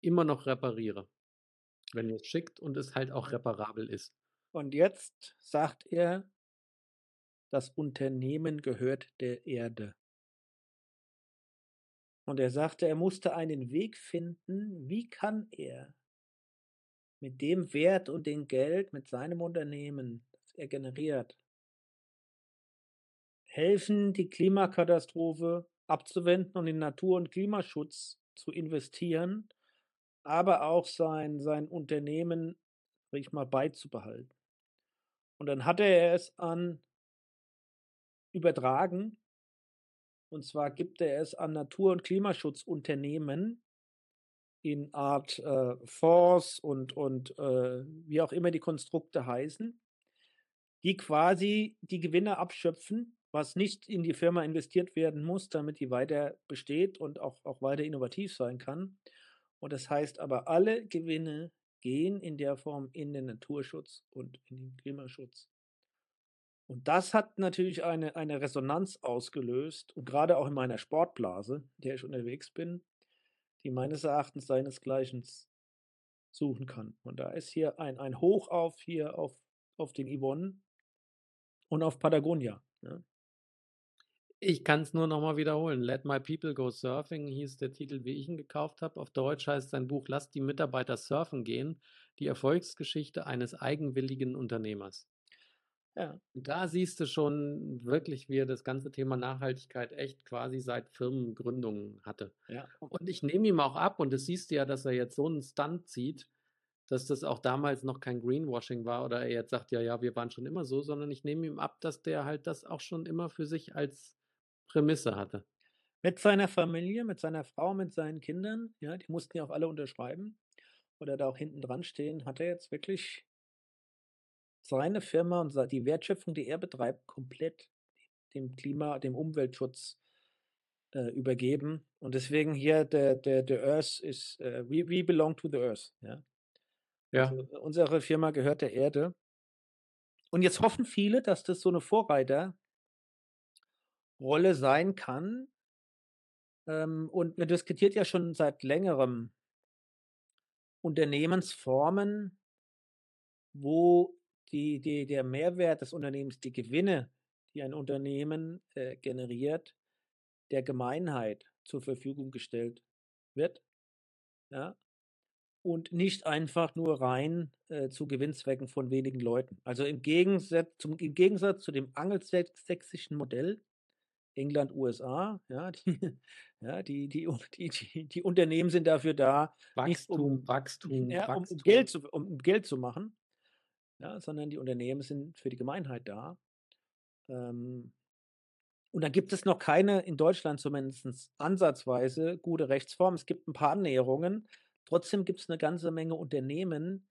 immer noch repariere. Wenn ihr es schickt und es halt auch reparabel ist. Und jetzt sagt er, das Unternehmen gehört der Erde. Und er sagte, er musste einen Weg finden, wie kann er mit dem Wert und dem Geld, mit seinem Unternehmen, das er generiert, helfen, die Klimakatastrophe abzuwenden und in Natur- und Klimaschutz zu investieren, aber auch sein, sein Unternehmen, sag ich mal, beizubehalten. Und dann hatte er es an übertragen und zwar gibt er es an Natur- und Klimaschutzunternehmen in Art äh, Fonds und, und äh, wie auch immer die Konstrukte heißen, die quasi die Gewinne abschöpfen, was nicht in die Firma investiert werden muss, damit die weiter besteht und auch, auch weiter innovativ sein kann. Und das heißt aber, alle Gewinne gehen in der Form in den Naturschutz und in den Klimaschutz. Und das hat natürlich eine, eine Resonanz ausgelöst und gerade auch in meiner Sportblase, in der ich unterwegs bin, die meines Erachtens seinesgleichen suchen kann. Und da ist hier ein, ein Hoch auf hier auf, auf den Yvonne und auf Patagonia. Ja. Ich kann es nur nochmal wiederholen. Let My People Go Surfing hieß der Titel, wie ich ihn gekauft habe. Auf Deutsch heißt sein Buch Lass die Mitarbeiter surfen gehen. Die Erfolgsgeschichte eines eigenwilligen Unternehmers. Ja. Da siehst du schon wirklich, wie er das ganze Thema Nachhaltigkeit echt quasi seit Firmengründung hatte. Ja. Und ich nehme ihm auch ab, und das siehst du ja, dass er jetzt so einen Stunt zieht, dass das auch damals noch kein Greenwashing war oder er jetzt sagt, ja, ja, wir waren schon immer so, sondern ich nehme ihm ab, dass der halt das auch schon immer für sich als Prämisse hatte. Mit seiner Familie, mit seiner Frau, mit seinen Kindern, ja, die mussten ja auch alle unterschreiben oder da auch hinten dran stehen, hat er jetzt wirklich seine Firma und die Wertschöpfung, die er betreibt, komplett dem Klima, dem Umweltschutz äh, übergeben. Und deswegen hier der, der, der Earth ist, äh, we, we belong to the Earth. Ja. Ja. Also unsere Firma gehört der Erde. Und jetzt hoffen viele, dass das so eine Vorreiterrolle sein kann. Ähm, und man diskutiert ja schon seit längerem Unternehmensformen, wo die, die, der Mehrwert des Unternehmens, die Gewinne, die ein Unternehmen äh, generiert, der Gemeinheit zur Verfügung gestellt wird. Ja, und nicht einfach nur rein äh, zu Gewinnzwecken von wenigen Leuten. Also im Gegensatz, zum, im Gegensatz zu dem angelsächsischen Modell, England, USA, ja, die, ja, die, die, die, die, Unternehmen sind dafür da, Wachstum, um, Wachstum, ja, um, Wachstum. Geld zu, um Geld zu machen ja, sondern die Unternehmen sind für die Gemeinheit da. Ähm, und dann gibt es noch keine, in Deutschland zumindest ansatzweise, gute Rechtsform. Es gibt ein paar Annäherungen. Trotzdem gibt es eine ganze Menge Unternehmen,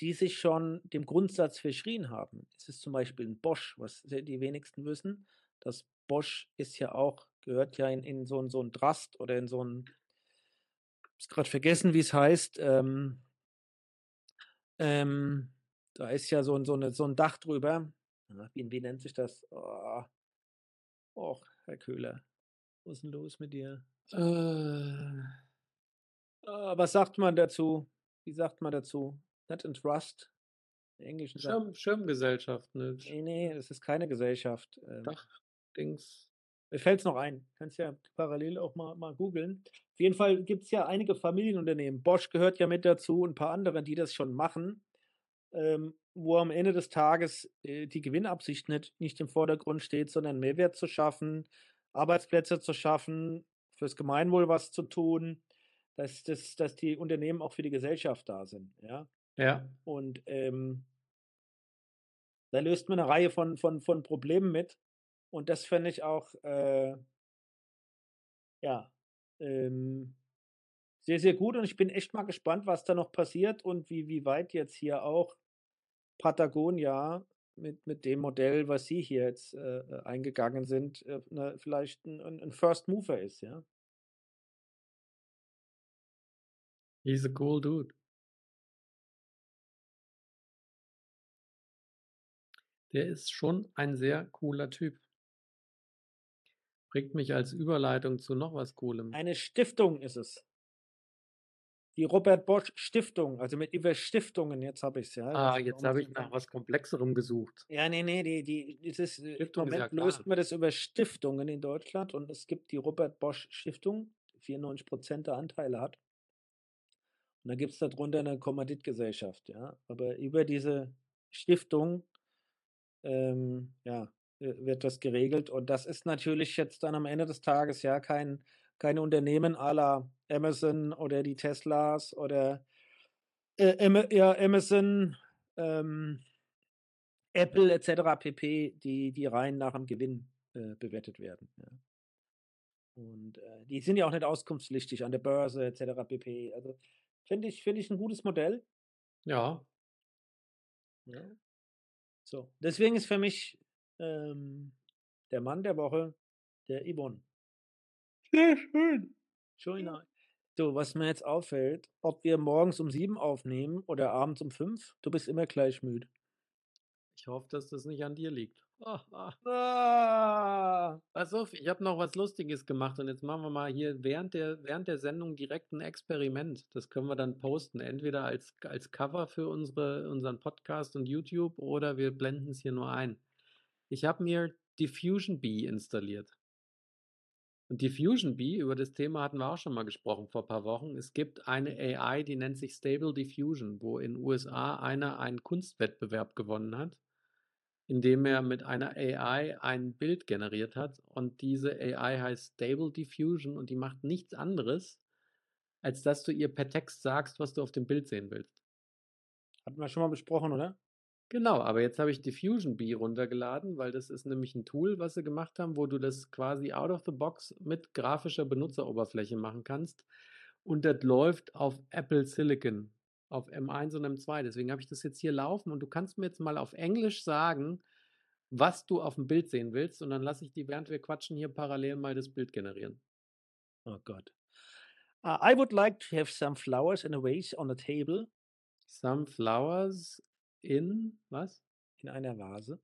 die sich schon dem Grundsatz verschrien haben. Es ist zum Beispiel ein Bosch, was die wenigsten wissen. Das Bosch ist ja auch, gehört ja in, in so, so ein Trust oder in so ein, ich habe gerade vergessen, wie es heißt, ähm, ähm, da ist ja so, so, eine, so ein Dach drüber. Wie, wie nennt sich das? Oh. Och, Herr Köhler, was ist denn los mit dir? Äh, äh, was sagt man dazu? Wie sagt man dazu? Not in Trust. Englischen Schirm, Schirmgesellschaft, ne? Nee, nee, das ist keine Gesellschaft. Ähm, Dach, Dings. Mir fällt es noch ein. Kannst ja parallel auch mal, mal googeln. Auf jeden Fall gibt es ja einige Familienunternehmen. Bosch gehört ja mit dazu und ein paar andere, die das schon machen ähm, wo am Ende des Tages äh, die Gewinnabsicht nicht, nicht im Vordergrund steht, sondern Mehrwert zu schaffen, Arbeitsplätze zu schaffen, fürs Gemeinwohl was zu tun, dass, dass, dass die Unternehmen auch für die Gesellschaft da sind. Ja. ja. Und ähm, da löst man eine Reihe von, von, von Problemen mit. Und das fände ich auch äh, Ja, ähm, sehr, sehr gut und ich bin echt mal gespannt, was da noch passiert und wie wie weit jetzt hier auch Patagonia mit mit dem Modell, was Sie hier jetzt, äh, äh, eingegangen sind, äh, ne, vielleicht 'n 'n 'n First Mover ist, ja? He's a cool dude. Der ist schon ein sehr cooler Typ. Bringt mich als Überleitung zu noch was Coolem. Eine Stiftung ist es. Die Robert Bosch Stiftung, also mit über Stiftungen, jetzt habe ich's, ja. Ah, jetzt habe ich nach was Komplexerem gesucht. Ja, ne, ne, die die dieses äh, im ist ja Moment löst man das über Stiftungen in Deutschland und es gibt die Robert Bosch Stiftung, 94% der Anteile hat. Und dann gibt's da drunter 'ne Kommanditgesellschaft, ja. Aber über diese Stiftung, ähm, ja, wird das geregelt und das ist natürlich jetzt dann am Ende des Tages, ja, kein kein Unternehmen la Amazon oder die Teslas oder, äh, ja, Amazon, ähm, Apple et cetera pp., die die rein nach dem Gewinn, äh, bewertet werden, ja. Und, äh, die sind ja auch nicht auskunftspflichtig an der Börse et cetera pp. Also, finde ich finde ich 'n gutes Modell. Ja. Ja. So, deswegen ist für mich, ähm, der Mann der Woche der Yvonne. Sehr schön. Schön. Du, was mir jetzt auffällt, ob wir morgens um 7 aufnehmen oder abends um 5, du bist immer gleich müde. Ich hoffe, dass das nicht an dir liegt. Ah. Pass auf, ich habe noch was Lustiges gemacht und jetzt machen wir mal hier während der während der Sendung direkt 'n Experiment. Das können wir dann posten, entweder als als Cover für unsere unseren Podcast und YouTube oder wir blenden's hier nur ein. Ich habe mir Diffusion Bee installiert. Und Diffusion Bee, über das Thema hatten wir auch schon mal gesprochen vor paar Wochen. Es gibt eine AI, die nennt sich Stable Diffusion, wo in USA einer einen Kunstwettbewerb gewonnen hat, indem er mit einer AI ein Bild generiert hat und diese AI heißt Stable Diffusion und die macht nichts anderes, als dass du ihr per Text sagst, was du auf dem Bild sehen willst. Hatten wir schon mal besprochen, oder? Genau, aber jetzt habe ich Diffusion Bee runtergeladen, weil das ist nämlich 'n Tool, was sie gemacht haben, wo du das quasi out of the box mit grafischer Benutzeroberfläche machen kannst. Und das läuft auf Apple Silicon, auf M1 und M2. Deswegen habe ich das jetzt hier laufen und du kannst mir jetzt mal auf Englisch sagen, was du aufm Bild sehen willst und dann lasse ich die, während wir quatschen, hier parallel mal das Bild generieren. Oh Gott. Uh, I would like to have some flowers in a vase on the table. Some flowers in was? In einer Vase.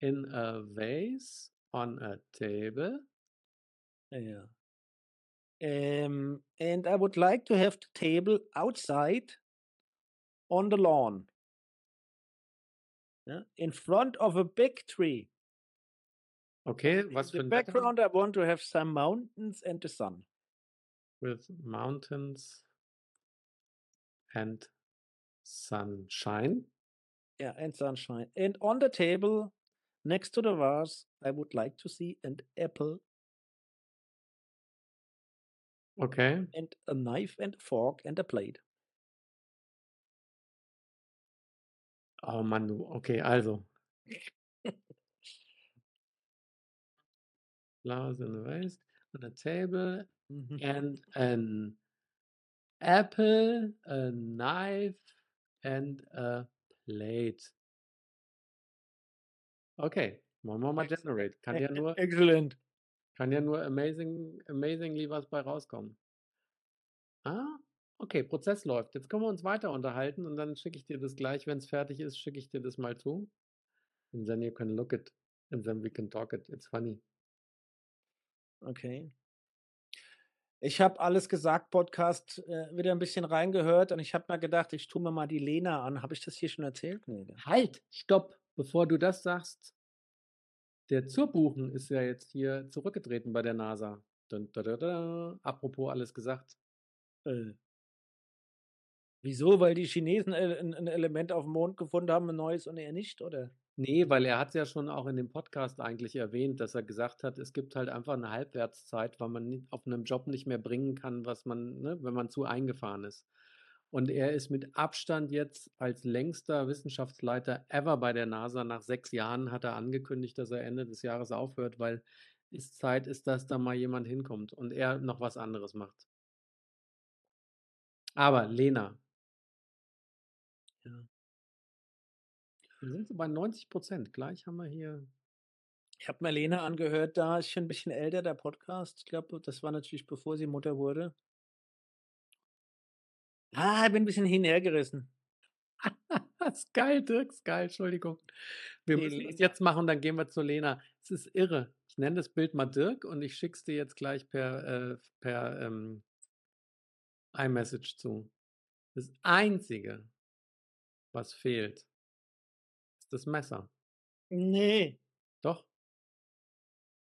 In a vase on a table. Ah, ja. Ähm, and I would like to have the table outside on the lawn. Ja, in front of a big tree. Okay, was the für 'n Wetter? background, I want to have some mountains and the sun. With mountains and sunshine. Yeah, and sunshine. And on the table, next to the vase, I would like to see an apple Okay. and a knife and a fork and a plate. Oh Mann, du. Okay, also. Flowers in the vase on a table Mhm. and an apple, a knife and a plate. Okay, machen wir mal generate. Kann e ja e nur excellent. kann ja nur amazing amazingly was bei rauskommen. Ah, okay, Prozess läuft. Jetzt können wir uns weiter unterhalten und dann schicke ich dir das gleich, wenn's fertig ist, schicke ich dir das mal zu. And then you can look it and then we can talk it. It's funny. Okay. Ich habe „Alles gesagt“ Podcast, äh, wieder 'n bisschen reingehört und ich habe mir gedacht, ich tue mir mal die Lena an. Habe ich das hier schon erzählt? Ne, gell? Halt, stopp, bevor du das sagst. Der Zurbuchen ist ja jetzt hier zurückgetreten bei der NASA. Dun da da. Apropos alles gesagt. Äh. Wieso? Weil die Chinesen, äh, 'n 'n Element aufm Mond gefunden haben, 'n neues und er nicht, oder? Ne, weil er hat's ja schon auch in dem Podcast eigentlich erwähnt, dass er gesagt hat, es gibt halt einfach 'ne Halbwertszeit, weil man auf 'nem Job nicht mehr bringen kann, was man ne, wenn man zu eingefahren ist. Und er ist mit Abstand jetzt als längster Wissenschaftsleiter ever bei der NASA nach 6 Jahren hat er angekündigt, dass er Ende des Jahres aufhört, weil ist Zeit ist, dass da mal jemand hinkommt und er noch was anderes macht. Aber Lena Wir sind so bei 90% Gleich haben wir hier Ich habe mir Lena angehört, da ist schon 'n bisschen älter, der Podcast. Ich glaube, das war natürlich, bevor sie Mutter wurde. Ah, bin 'n bisschen hin und hergerissen. Ist geil, Dirk, ist geil, Entschuldigung. Wir Ne, müssen das Lena jetzt machen, dann gehen wir zu Lena. Es ist irre. Ich nenne das Bild mal Dirk und ich schicke es dir jetzt gleich per, äh per, ähm iMessage zu. Das Einzige was fehlt das Messer. Ne. Doch.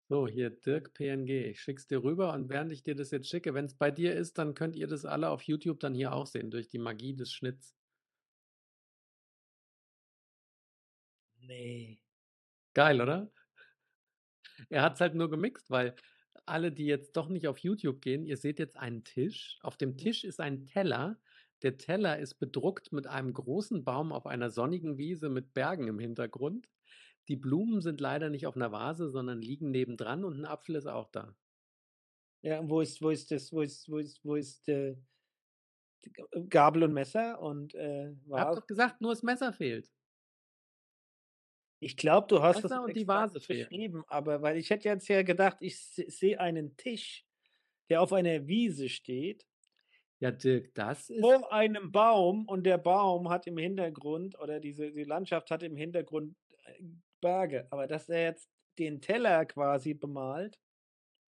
So, hier Dirk PNG. Ich schicke es dir rüber und während ich dir das jetzt schicke wenn's bei dir ist, dann könnt ihr das alle auf YouTube dann hier auch sehen durch die Magie des Schnitts. Ne. Geil, oder? Er hat's halt nur gemixt, weil alle, die jetzt doch nicht auf YouTube gehen, ihr seht jetzt einen Tisch. Auf dem Tisch ist ein Teller. Der Teller ist bedruckt mit einem großen Baum auf einer sonnigen Wiese mit Bergen im Hintergrund. Die Blumen sind leider nicht auf 'ner Vase, sondern liegen nebendran und 'n Apfel ist auch da. Ja, und wo ist wo ist das wo ist wo ist wo ist, äh, G Gabel und Messer und, äh, Habe Vase? doch gesagt, nur das Messer fehlt. Ich glaube, du hast das Messer und die Vase beschrieben, aber weil ich hätte jetzt ja gedacht, ich sehe einen Tisch, der auf einer Wiese steht Ja, Dirk, das ist vor einem Baum und der Baum hat im Hintergrund oder diese die Landschaft hat im Hintergrund, äh, Berge. Aber dass er jetzt den Teller quasi bemalt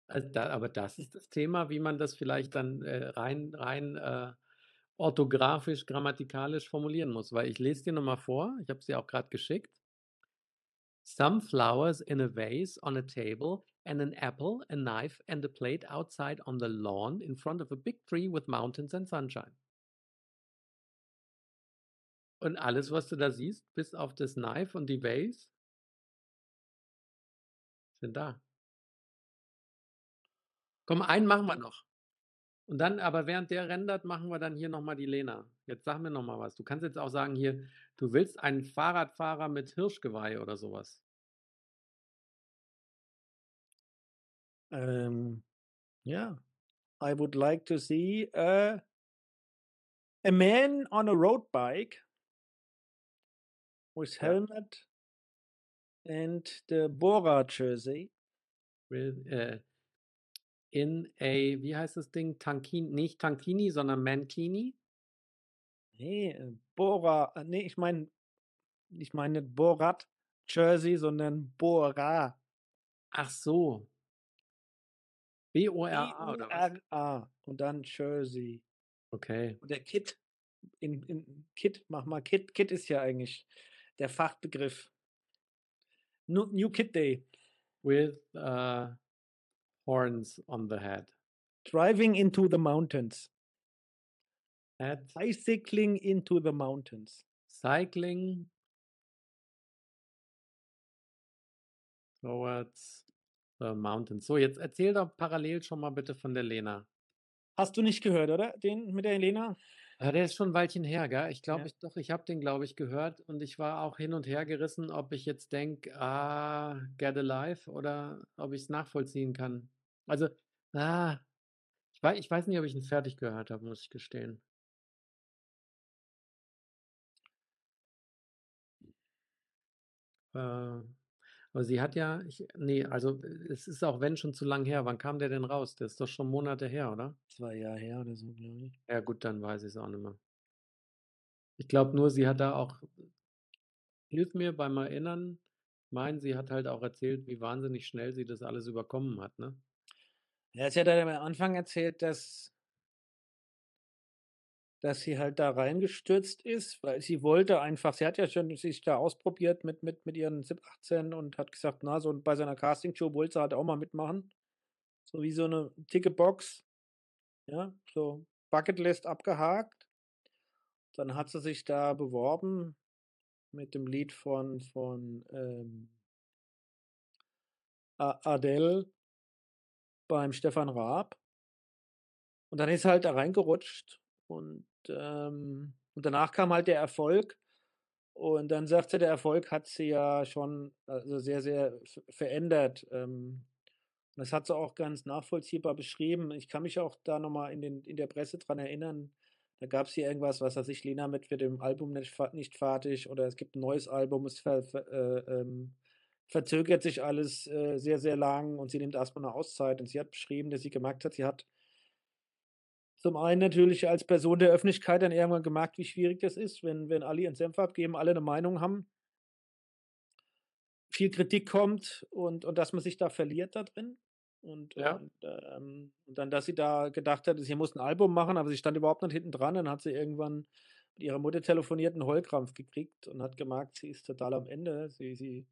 Also, da aber das ist das Thema, wie man das vielleicht dann, äh, rein rein, äh, orthografisch, grammatikalisch formulieren muss, weil ich lese dir noch mal vor, ich habe es dir auch grad geschickt. Some flowers in a vase on a table and an apple, a knife and a plate outside on the lawn in front of a big tree with mountains and sunshine. Und alles, was du da siehst, bis auf das Knife und die Vase sind da. Komm, einen machen wir noch. Und dann aber während der rendert, machen wir dann hier noch mal die Lena. Jetzt sag mir noch mal was. Du kannst jetzt auch sagen hier, du willst einen Fahrradfahrer mit Hirschgeweih oder so was. Ähm, ja. I would like to see a a man on a road bike with helmet and the Bora jersey. With, äh in a wie heißt das Ding? Tankin nicht Tankini, sondern Mankini? Ne, äh, Bora äh, ne, ich meine ich meine nicht Borat Jersey, sondern Bora. Ach so. B-O-R-A oder was? B-O-R-A und dann Jersey. Okay. Und der Kit in in Kit, mach mal Kit. Kit ist ja eigentlich der Fachbegriff. Nu New Kid Day. With, äh, horns on the head. Driving into the mountains. At Bicycling into the mountains. cycling towards the mountains. So, jetzt erzähl doch parallel schon mal bitte von der Lena. Hast du nicht gehört, oder? Den mit der Helena? Ja, der ist schon 'n Weilchen her, gell? Ich glaube Ja. ich doch, ich habe den, glaube ich, gehört und ich war auch hin und her gerissen, ob ich jetzt denke: „Ah, get a life“ oder ob ich's nachvollziehen kann. Also, ah, ich wei ich weiß nicht, ob ich ihn fertig gehört habe, muss ich gestehen. Äh, aber sie hat ja ich ne, also, es ist auch wenn schon zu lang her. Wann kam der denn raus? Der ist doch schon Monate her, oder? 2 Jahre her oder so, glaube ich. Ja gut, dann weiß ich's auch nicht mehr. Ich glaube nur, sie hat da auch hilf mir beim Erinnern. Ich meine, sie hat halt auch erzählt, wie wahnsinnig schnell sie das alles überkommen hat, ne? Ja, sie hat halt am Anfang erzählt, dass dass sie halt da reingestürzt ist, weil sie wollte einfach sie hat ja schon sich da ausprobiert mit mit mit ihren 17, 18 und hat gesagt, na, so bei so 'ner Castingshow wollte sie halt auch mal mitmachen. So wie so 'ne Ticketbox. Ja, so Bucketlist abgehakt. Dann hat sie sich da beworben mit dem Lied von von, ähm Adele beim Stefan Raab. Und dann ist sie halt da reingerutscht und, ähm und danach kam halt der Erfolg. Und dann sagt sie, der Erfolg hat sie ja schon, also, sehr, sehr verändert. Ähm, Das hat sie auch ganz nachvollziehbar beschrieben. Ich kann mich auch da noch mal in in der Presse dran erinnern, da gab's hier irgendwas, was weiß ich: „Lena mit wird dem Album nicht nicht fertig“ oder es gibt 'n neues Album, es ver ver äh, ähm, verzögert sich alles, äh, sehr, sehr lang und sie nimmt erst mal 'ne Auszeit. Und sie hat beschrieben, dass sie gemerkt hat, sie hat zum einen natürlich als Person der Öffentlichkeit dann irgendwann gemerkt, wie schwierig das ist, wenn wenn alle ihren Senf abgeben, alle 'ne Meinung haben viel Kritik kommt und und dass man sich da verliert da drin. Und Ja. und, ähm und dann, dass sie da gedacht hat, sie muss 'n Album machen, aber sie stand überhaupt nicht hinten dran. Dann hat sie irgendwann mit ihrer Mutter telefoniert, 'n Heulkrampf gekriegt und hat gemerkt, sie ist total am Ende. Sie sie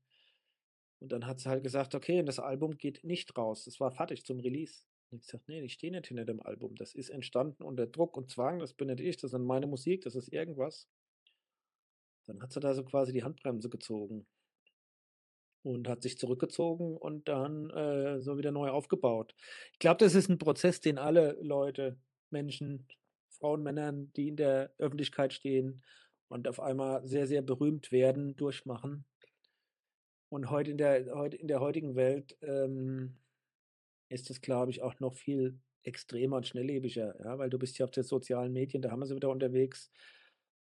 und dann hat sie halt gesagt: „Okay, das Album geht nicht raus.“ Das war fertig zum Release. Und ich gesagt: „Ne, ich stehe nicht hinter dem Album. Das ist entstanden unter Druck und Zwang. Das bin nicht ich, das sind meine Musik, das ist irgendwas.“ Dann hat sie da so quasi die Handbremse gezogen. Und hat sich zurückgezogen und dann, äh, so wieder neu aufgebaut. Ich glaube, das ist 'n Prozess, den alle Leute, Menschen, Frauen, Männern, die in der Öffentlichkeit stehen und auf einmal sehr, sehr berühmt werden, durchmachen. Und heute in der heute in der heutigen Welt, ähm, ist das, glaube ich, auch noch viel extremer und schnelllebiger, ja, weil du bist ja auf den sozialen Medien, da haben wir sie wieder unterwegs.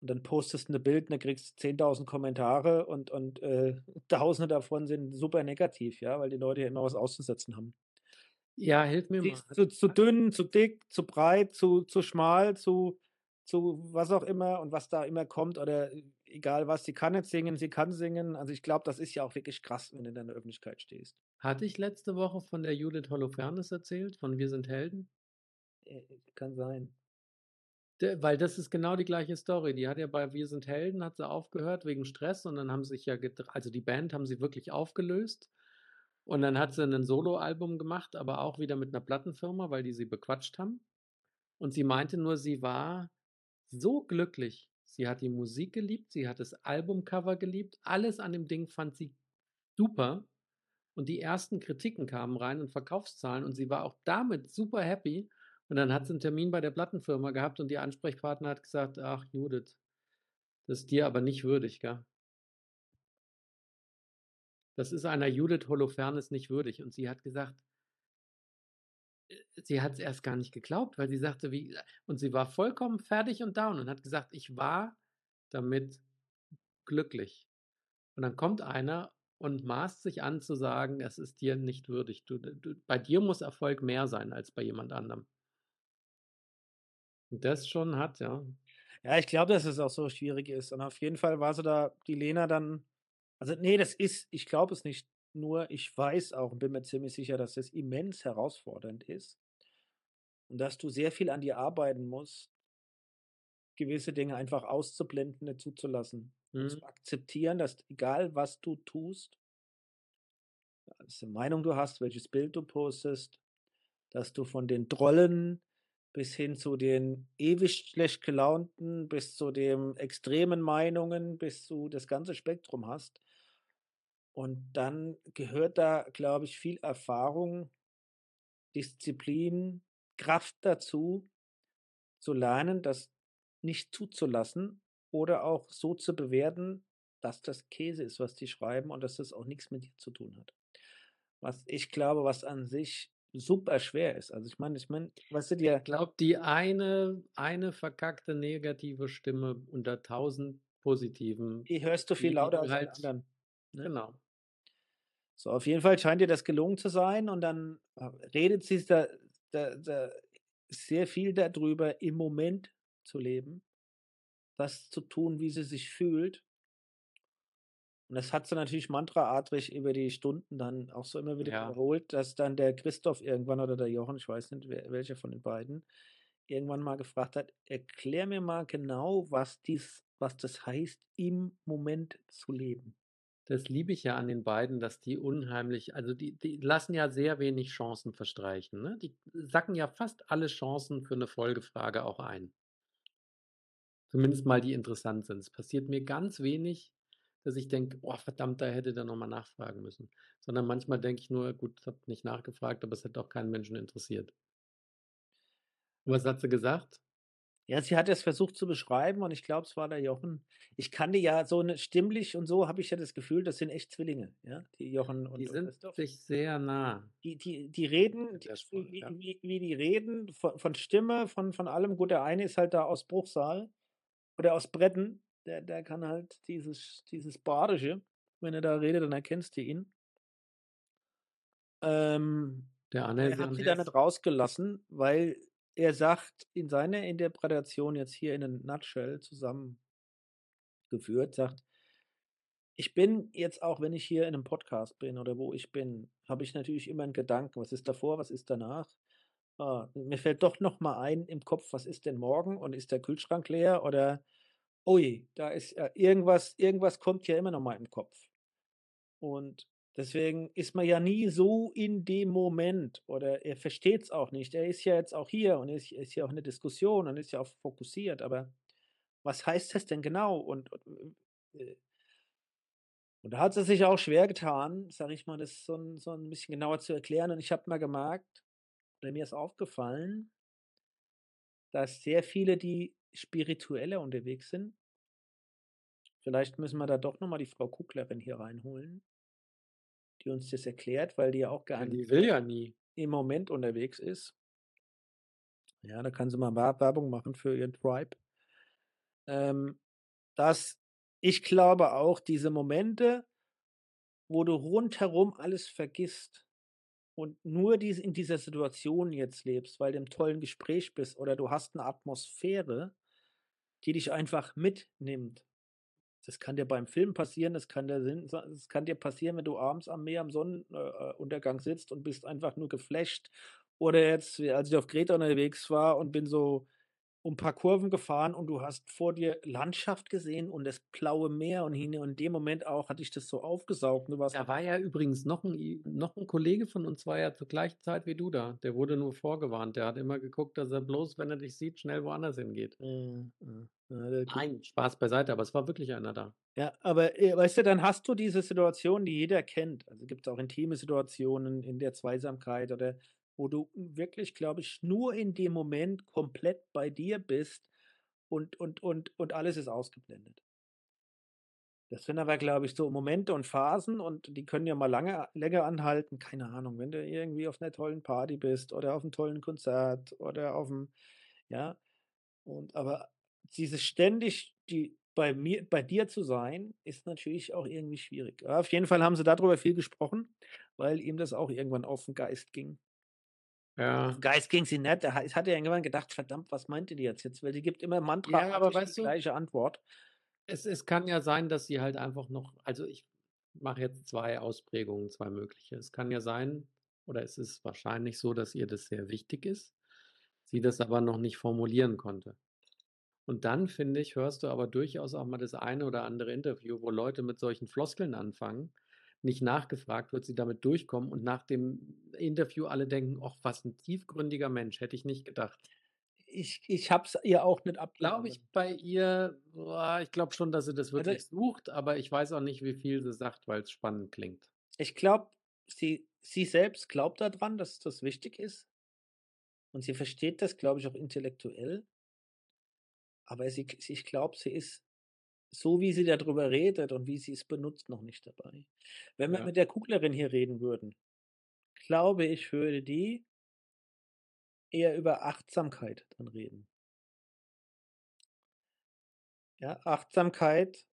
Und dann postest 'ne Bild und dann kriegst 10.000 Kommentare und und, äh, Tausende davon sind super negativ, ja, weil die Leute ja immer was auszusetzen haben. Ja, hilf mir mal. Zu zu dünn, zu dick, zu breit, zu zu schmal, zu zu was auch immer und was da immer kommt oder egal was. Sie kann nicht singen, sie kann singen. Also, ich glaube, das ist ja auch wirklich krass, wenn du in der Öffentlichkeit stehst. Hatte ich letzte Woche von der Judith Holofernes erzählt, von „Wir sind Helden“? Äh, kann sein. Weil das ist genau die gleiche Story. Die hat ja bei „Wir sind Helden“ hat sie aufgehört wegen Stress und dann haben sich ja also, die Band haben sie wirklich aufgelöst. Und dann hat sie 'nen Soloalbum gemacht, aber auch wieder mit 'ner Plattenfirma, weil die sie bequatscht haben. Und sie meinte nur, sie war so glücklich. Sie hat die Musik geliebt, sie hat das Albumcover geliebt, alles an dem Ding fand sie super. Und die ersten Kritiken kamen rein und Verkaufszahlen und sie war auch damit super happy. Und dann hat sie 'n Termin bei der Plattenfirma gehabt und ihr Ansprechpartner hat gesagt: „Ach Judith, das ist dir aber nicht würdig, gell?“ Das ist einer Judith Holofernes nicht würdig. Und sie hat gesagt äh, sie hat's erst gar nicht geglaubt, weil sie sagte, wie und sie war vollkommen fertig und down und hat gesagt: „Ich war damit glücklich.“ Und dann kommt einer und maßt sich an zu sagen: „Es ist dir nicht würdig. Du du bei dir muss Erfolg mehr sein als bei jemand anderem.“ Und das schon hart, ja. Ja, ich glaube, dass es auch so schwierig ist. Und auf jeden Fall war sie da die Lena dann also, ne, das ist ich glaube es nicht nur, ich weiß auch und bin mir ziemlich sicher, dass das immens herausfordernd ist und dass du sehr viel an dir arbeiten musst gewisse Dinge einfach auszublenden, nicht zuzulassen Mhm. zu akzeptieren, dass egal was du tust wesse Meinung du hast, welches Bild du postest, dass du von den Trollen bis hin zu den ewig schlecht gelaunten, bis zu den extremen Meinungen, bis du das ganze Spektrum hast. Und dann gehört da, glaube ich, viel Erfahrung Disziplin, Kraft dazu, zu lernen, das nicht zuzulassen oder auch so zu bewerten, dass das Käse ist, was die schreiben und dass das auch nix mit dir zu tun hat. Was ich glaube, was an sich super schwer ist. Also, ich meine ich meine, weißt du, Ich dir glaube, die eine eine verkackte negative Stimme unter 1.000 positiven, Die hörst du viel die die lauter als halt anderen, ne? genau. So, auf jeden Fall scheint ihr das gelungen zu sein und dann, äh, redet sie da da da sehr viel da drüber, im Moment zu leben, das zu tun, wie sie sich fühlt. Und das hat sie natürlich mantraartig über die Stunden dann auch so immer wieder Ja. wiederholt, dass dann der Christoph irgendwann oder der Jochen, ich weiß nicht, wer welcher von den beiden, irgendwann mal gefragt hat: „Erklär mir mal genau, was dies was das heißt, im Moment zu leben.“ Das liebe ich ja an den beiden, dass die unheimlich also, die die lassen ja sehr wenig Chancen verstreichen, ne? Die sacken ja fast alle Chancen für 'ne Folgefrage auch ein. Zumindest mal die interessant sind. Es passiert mir ganz wenig, dass ich denke: „Oh verdammt, da hätte der noch mal nachfragen müssen.“ Sondern manchmal denke ich nur: „Gut, habe nicht nachgefragt, aber es hätte auch keinen Menschen interessiert.“ Was hat sie gesagt? Ja, sie hat es versucht zu beschreiben und ich glaube, es war der Jochen. Ich kannte ja so 'ne stimmlich und so habe ich ja das Gefühl, das sind echt Zwillinge, ja, die Jochen Die und und sind Christoph. sich sehr nah. Die die die reden, die wie ja. wie wie die reden, von von Stimme, von von allem. Gut, der eine ist halt da aus Bruchsal oder aus Bretten, der der kann halt dieses dieses Badische. Wenn er da redet, dann erkennst du ihn. Ähm, Der aber er hat sie da nicht rausgelassen, weil er sagt in seiner Interpretation jetzt hier in a nutshell zusammengeführt, sagt „Ich bin jetzt auch, wenn ich hier in 'nem Podcast bin oder wo ich bin, habe ich natürlich immer 'n Gedanken: Was ist davor, was ist danach? Ah, mir fällt doch noch mal ein im Kopf: Was ist denn morgen und ist der Kühlschrank leer oder ui, da ist, äh, irgendwas irgendwas kommt ja immer noch mal im Kopf.“ Und deswegen ist man ja nie so in dem Moment oder er versteht's auch nicht. Er ist ja jetzt auch hier und ist ist ja auch in der Diskussion und ist ja auch fokussiert, aber was heißt das denn genau? Und und, äh und da hat sie sich auch schwer getan, sage ich mal, das so 'n so 'n bisschen genauer zu erklären. Und ich habe mal gemerkt oder mir ist aufgefallen dass sehr viele, die spiritueller unterwegs sind vielleicht müssen wir da doch noch mal die Frau Kuglerin hier reinholen die uns das erklärt, weil die ja auch gar nicht ja nie. im Moment unterwegs ist. Ja, da kann sie mal Wer Werbung machen für ihren Tribe. Ähm, dass ich glaube auch, diese Momente, wo du rundherum alles vergisst und nur dies in dieser Situation jetzt lebst, weil du im tollen Gespräch bist oder du hast 'ne Atmosphäre, die dich einfach mitnimmt. Das kann dir beim Film passieren, das kann dir es kann dir passieren, wenn du abends am Meer am Sonnen äh, äh, Untergang sitzt und bist einfach nur geflasht. Oder jetzt, als ich auf Kreta unterwegs war und bin so um paar Kurven gefahren und du hast vor dir Landschaft gesehen und das blaue Meer und hin und in dem Moment auch hat dich das so aufgesaugt und du warst Da war ja übrigens noch 'n i noch 'n Kollege von uns war ja zur gleichen Zeit wie du da. Der wurde nur vorgewarnt. Der hat immer geguckt, dass er bloß, wenn er dich sieht, schnell woanders hingeht. Mhm, Nein, Spaß beiseite, aber es war wirklich einer da. Ja, aber, äh, weißt du, dann hast du diese Situation, die jeder kennt. Also, gibt's auch intime Situationen in der Zweisamkeit oder wo du wirklich, glaube ich, nur in dem Moment komplett bei dir bist und und und und alles ist ausgeblendet. Das sind aber, glaube ich, so Momente und Phasen und die können ja mal lange länger anhalten. Keine Ahnung, wenn du irgendwie auf 'ner tollen Party bist oder auf'm tollen Konzert oder auf'm ja? Und aber dieses ständig die bei mir bei dir zu sein, ist natürlich auch irgendwie schwierig. Ja, auf jeden Fall haben sie da drüber viel gesprochen, weil ihm das auch irgendwann auf 'n Geist ging. Ja. Geist ging's ihm nicht. Er ha es hat ja irgendwann gedacht: „Verdammt, was meinte die jetzt jetzt?“ Weil die gibt immer Ja, aber mantraartig die weißt du gleiche Antwort. es es kann ja sein, dass sie halt einfach noch also, ich mache jetzt 2 Ausprägungen, 2 mögliche. Es kann ja sein oder es ist wahrscheinlich so, dass ihr das sehr wichtig ist, sie das aber noch nicht formulieren konnte. Und dann, finde ich, hörst du aber durchaus auch mal das eine oder andere Interview, wo Leute mit solchen Floskeln anfangen, nicht nachgefragt wird, sie damit durchkommen und nach dem Interview alle denken: „Och, was 'n tiefgründiger Mensch, hätte ich nicht gedacht.“ Ich ich habe es ihr auch nicht Glaube ich bei ihr boah, ich glaube schon, dass sie das Also wirklich sucht, aber ich weiß auch nicht, wie viel sie sagt, weil's spannend klingt. Ich glaube, sie sie selbst glaubt da dran, dass das wichtig ist. Und sie versteht das, glaube ich, auch intellektuell. Aber sie ich glaube, sie ist so wie sie da drüber redet und wie sie es benutzt, noch nicht dabei. Wenn wir Ja. mit der Kuglerin hier reden würden, glaube ich, würde die eher über Achtsamkeit dann reden. Ja, Achtsamkeit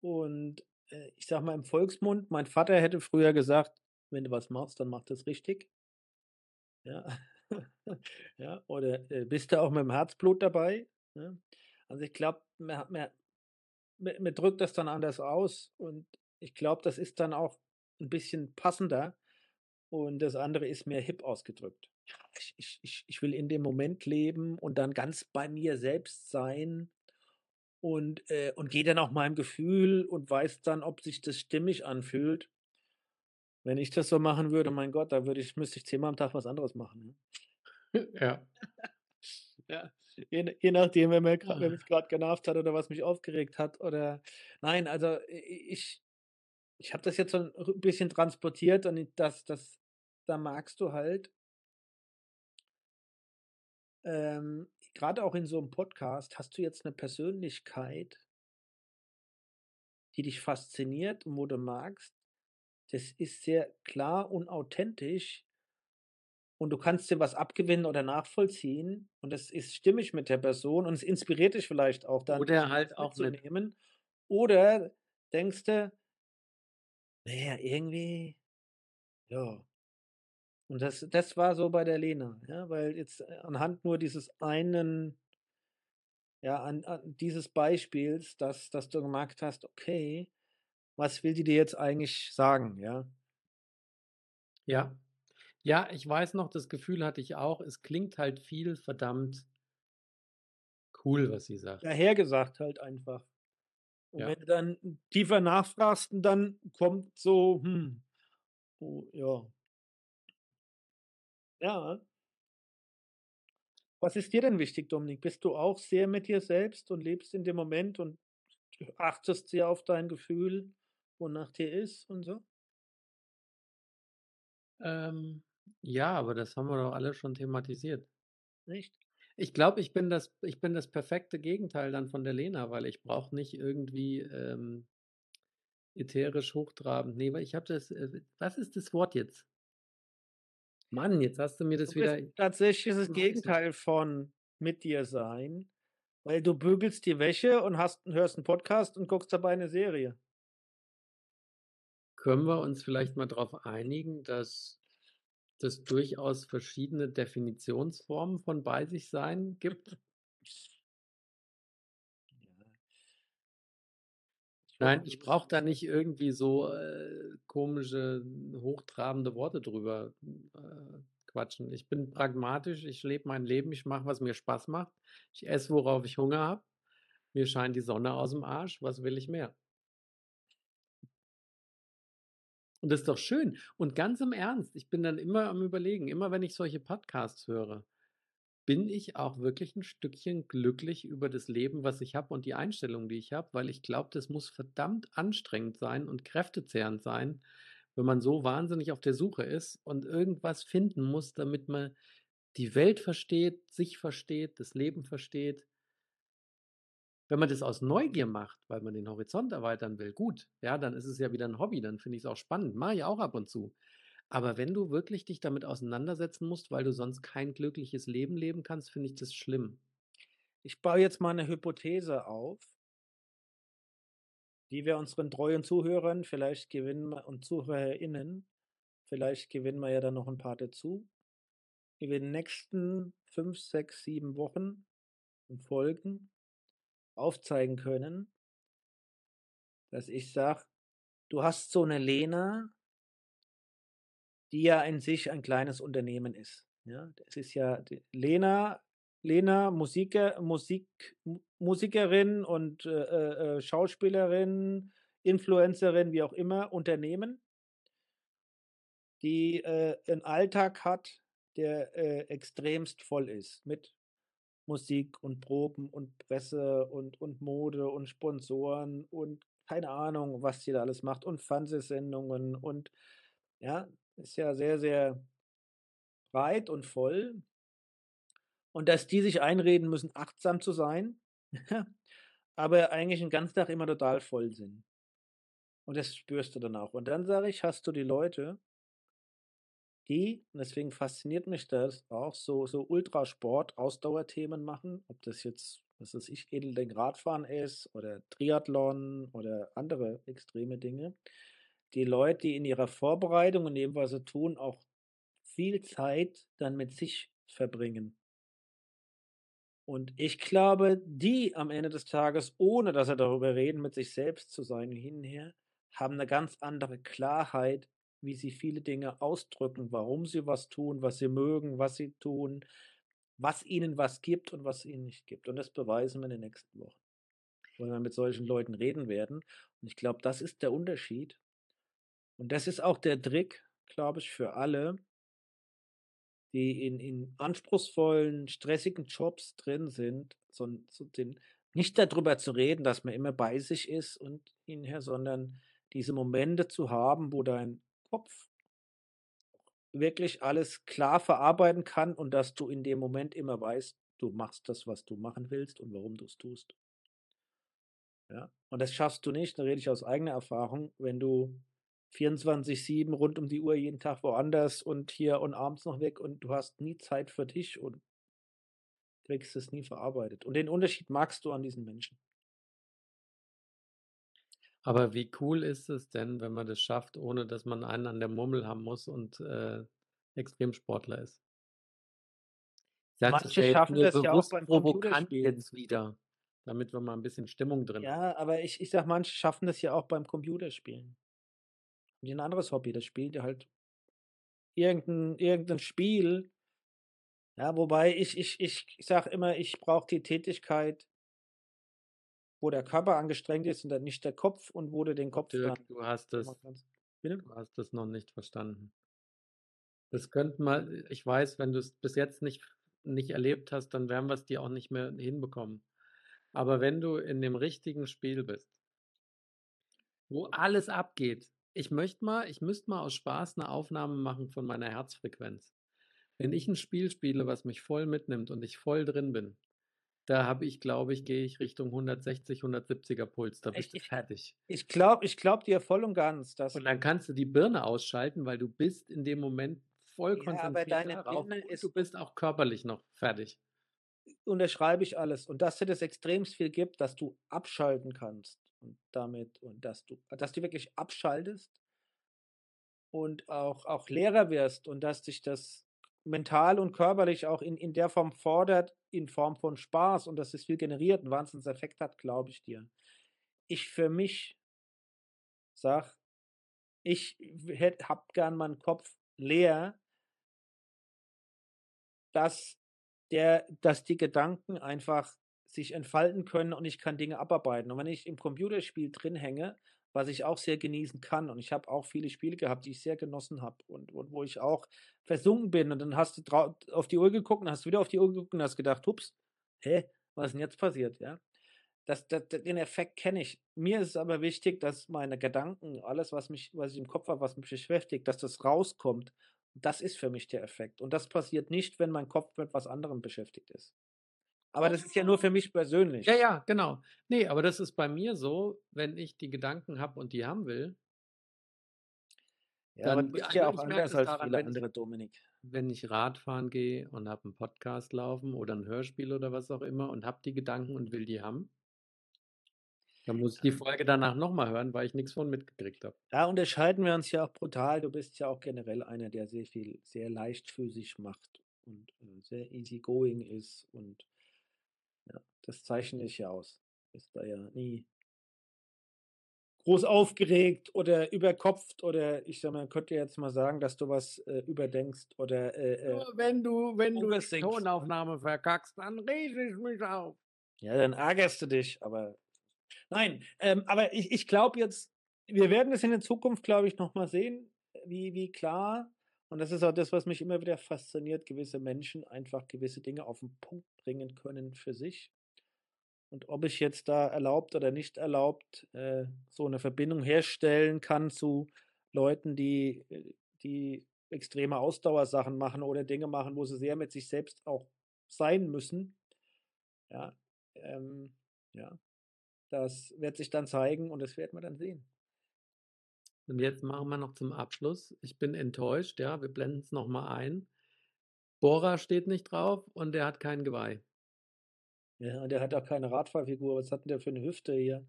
und, äh, ich sage mal im Volksmund, mein Vater hätte früher gesagt: „Wenn du was machst, dann mach das richtig.“ Ja. Ja, oder, äh, bist du auch mit'm Herzblut dabei, ne? Also, ich glaube, man hat man man man drückt das dann anders aus und ich glaube, das ist dann auch 'n bisschen passender und das andere ist mehr hip ausgedrückt. Ich ich ich ich will in dem Moment leben und dann ganz bei mir selbst sein und, äh und gehe dann auch meinem Gefühl und weiß dann, ob sich das stimmig anfühlt. Wenn ich das so machen würde, mein Gott, da würde ich müsste ich zehnmal am Tag was anderes machen, ne? Ja. Ja, je je nachdem, Ah. mich grad genervt hat oder was mich aufgeregt hat oder nein, also, ich ich habe das jetzt so 'n r bisschen transportiert und das das da merkst du halt ähm, grade auch in so 'nem Podcast hast du jetzt 'ne Persönlichkeit die dich fasziniert und wo du magst. Das ist sehr klar und authentisch und du kannst dir was abgewinnen oder nachvollziehen und das ist stimmig mit der Person und es inspiriert dich vielleicht auch dann, Oder halt auch mit mitzunehmen. Oder denkst du na ja, irgendwie ja. Und das das war so bei der Lena, ja, weil jetzt, äh, anhand nur dieses einen ja, an an dieses Beispiels, dass dass du gemerkt hast: „Okay, was will die dir jetzt eigentlich sagen“, ja? Ja. Ja, ich weiß noch, das Gefühl hatte ich auch. Es klingt halt viel verdammt cool, was sie sagt. Dahergesagt halt einfach. Und Ja. wenn du dann tiefer nachfragst dann kommt so: „Hm, oh, ja.“ Ja. Was ist dir denn wichtig, Dominik? Bist du auch sehr mit dir selbst und lebst in dem Moment und achtest sehr auf dein Gefühl, wonach dir ist und so? Ähm, ja, aber das haben wir doch alle schon thematisiert. Nicht? Ich glaube, ich bin das ich bin das perfekte Gegenteil dann von der Lena, weil ich brauche nicht irgendwie, ähm ätherisch hochtrabend. Ne, weil ich habe das äh, was ist das Wort jetzt? Mann, jetzt hast du mir Du das bist wieder tatsächlich das ich nicht. Gegenteil von mit dir sein, weil du bügelst die Wäsche und hast hörst 'n Podcast und guckst dabei 'ne Serie. Können wir uns vielleicht mal drauf einigen, dass das durchaus verschiedene Definitionsformen von bei sich sein gibt? Nein, ich brauche da nicht irgendwie so, äh, komische, hochtrabende Worte drüber, äh, quatschen. Ich bin pragmatisch, ich lebe mein Leben, ich mache, was mir Spaß macht. Ich esse, worauf ich Hunger habe. Mir scheint die Sonne aus'm Arsch. Was will ich mehr? Und das ist doch schön. Und ganz im Ernst, ich bin dann immer am Überlegen, immer wenn ich solche Podcasts höre, bin ich auch wirklich 'n Stückchen glücklich über das Leben, was ich habe und die Einstellung, die ich habe, weil ich glaube, das muss verdammt anstrengend sein und kräftezehrend sein, wenn man so wahnsinnig auf der Suche ist und irgendwas finden muss, damit man die Welt versteht, sich versteht, das Leben versteht. Wenn man das aus Neugier macht, weil man den Horizont erweitern will, gut, ja, dann ist es ja wieder 'n Hobby, dann finde ich's auch spannend, mache ich auch ab und zu. Aber wenn du wirklich dich damit auseinandersetzen musst, weil du sonst kein glückliches Leben leben kannst, finde ich das schlimm. Ich baue jetzt mal 'ne Hypothese auf die wir unseren treuen Zuhörern vielleicht gewinnen wir und ZuhörerInnen vielleicht gewinnen wir ja dann noch 'n paar dazu. In den nächsten 5, 6, 7 Wochen und Folgen aufzeigen können dass ich sage: „Du hast so 'ne Lena“ die ja in sich ein kleines Unternehmen ist, ja? Das ist ja Lena Lena, Musiker Musik Musikerin und, äh, äh, äh, Schauspielerin, Influencerin, wie auch immer, Unternehmen die, äh, 'n Alltag hat, der, äh, extremst voll ist mit Musik und Proben und Presse und und Mode und Sponsoren und keine Ahnung, was die da alles macht und Fernsehsendungen und ja, ist ja sehr, sehr breit und voll. Und dass die sich einreden müssen, achtsam zu sein, aber eigentlich 'n ganzen Tag immer total voll sind. Und das spürst du dann auch. Und dann sage ich, hast du die Leute die und deswegen fasziniert mich das auch so so Ultrasport, Ausdauerthemen machen, ob das jetzt, was weiß ich, Edellenradfahren ist oder Triathlon oder andere extreme Dinge. Die Leute, die in ihrer Vorbereitung und dem, was sie tun, auch viel Zeit dann mit sich verbringen. Und ich glaube, die am Ende des Tages, ohne dass sie darüber reden, mit sich selbst zu sein hin und her, haben 'ne ganz andere Klarheit, wie sie viele Dinge ausdrücken, warum sie was tun, was sie mögen, was sie tun, was ihnen was gibt und was ihnen nicht gibt. Und das beweisen wir in den nächsten Wochen, wenn wir mit solchen Leuten reden werden. Und ich glaube, das ist der Unterschied. Und das ist auch der Trick, glaube ich, für alle die in in anspruchsvollen, stressigen Jobs drin sind, so so den nicht da drüber zu reden, dass man immer bei sich ist und hinher, sondern diese Momente zu haben, wo dein Kopf wirklich alles klar verarbeiten kann und dass du in dem Moment immer weißt du machst das, was du machen willst und warum du es tust. Ja, und das schaffst du nicht, da rede ich aus eigener Erfahrung, wenn du 24/7 rund um die Uhr jeden Tag woanders und hier und abends noch weg und du hast nie Zeit für dich und kriegst es nie verarbeitet. Und den Unterschied magst du an diesen Menschen. Aber wie cool ist es denn, wenn man das schafft, ohne dass man einen an der Murmel haben muss und, äh, Extremsportler ist? Es Manche ja schaffen das ja auch beim provokant Computerspielen. jetzt wieder, damit wir mal 'n bisschen Stimmung drin haben. Ja, aber ich ich sage, manche schaffen das ja auch beim Computerspielen. Die 'n anderes Hobby, das spielt ja halt irgend 'n irgend 'n Spiel. Ja, wobei ich ich ich sage immer, ich brauche die Tätigkeit wo der Körper angestrengt ist und dann nicht der Kopf und wo du den Kopf Dirk, du hast mal. Bitte? du hast das noch nicht verstanden. Das könnten wir ich weiß, wenn du's bis jetzt nicht nicht erlebt hast, dann werden wir's dir auch nicht mehr hinbekommen. Aber wenn du in dem richtigen Spiel bist wo alles abgeht ich möchte mal ich müsste mal aus Spaß 'ne Aufnahme machen von meiner Herzfrequenz. Wenn ich 'n Spiel spiele, was mich voll mitnimmt und ich voll drin bin, da habe ich glaube ich, gehe ich Richtung 160, 170er Puls, da bist Echt, du ich fertig. ich glaube ich glaube dir voll und ganz, dass Und dann kannst du die Birne ausschalten, weil du bist in dem Moment voll Ja, aber konzentriert deine darauf Birne ist du bist auch körperlich noch fertig. Unterschreibe ich alles. Und dass dir das extremst viel gibt, dass du abschalten kannst und damit und dass du dass du wirklich abschaltest und auch auch leerer wirst und dass dich das mental und körperlich auch in in der Form fordert, in Form von Spaß und dass es viel generiert, 'n Wahnsinnseffekt hat, glaube ich dir. Ich für mich sage, ich w hätte habe gern meinen Kopf leer dass der dass die Gedanken einfach sich entfalten können und ich kann Dinge abarbeiten. Und wenn ich im Computerspiel drin hänge, was ich auch sehr genießen kann und ich habe auch viele Spiele gehabt, die ich sehr genossen habe und und wo ich auch versunken bin und dann hast du auf die Uhr geguckt und hast wieder auf die Uhr geguckt und hast gedacht: „Ups, hä, was ist 'n jetzt passiert?“ Ja? Das da d den Effekt kenne ich. Mir ist es aber wichtig, dass meine Gedanken, alles, was mich was ich im Kopf habe, was mich beschäftigt, dass das rauskommt. Das ist für mich der Effekt. Und das passiert nicht, wenn mein Kopf mit was anderem beschäftigt ist. Aber das ist ja nur für mich persönlich. Ja, ja, genau. Ne, aber das ist bei mir so, wenn ich die Gedanken habe und die haben will Ja, aber dann du bist also, ja auch ich anders als daran, viele ich andere, Dominik. wenn ich Radfahren gehe und habe 'n Podcast laufen oder 'n Hörspiel oder was auch immer und habe die Gedanken und will die haben dann muss ich die Folge danach noch mal hören, weil ich nix von mitgekriegt habe. Da unterscheiden wir uns ja auch brutal. Du bist ja auch generell einer, der sehr viel sehr leichtfüßig macht und, äh, sehr easy going ist und das zeichnet dich ja aus. Bist da ja nie groß aufgeregt oder überkopft oder ich sage mal, man könnte jetzt mal sagen, dass du was, äh, überdenkst oder, äh, äh wenn du wenn du die overthinkst. Tonaufnahme verkackst, dann rege ich mich auf. Ja, dann ärgerst du dich, aber nein, ähm, aber ich ich glaube jetzt wir werden es in der Zukunft, glaube ich, noch mal sehen, wie wie klar und das ist auch das, was mich immer wieder fasziniert, gewisse Menschen einfach gewisse Dinge auf 'n Punkt bringen können für sich. Und ob ich jetzt da erlaubt oder nicht erlaubt, äh, so 'ne Verbindung herstellen kann zu Leuten, die äh, die extreme Ausdauersachen machen oder Dinge machen, wo sie sehr mit sich selbst auch sein müssen. Ja, ähm, ja. Das wird sich dann zeigen und das werden wir dann sehen. Und jetzt machen wir noch zum Abschluss ich bin enttäuscht, ja, wir blenden's noch mal ein. Bora steht nicht drauf und der hat kein Geweih. Ja, und der hat auch keine Radfahrfigur. Was hat 'n der für 'ne Hüfte hier?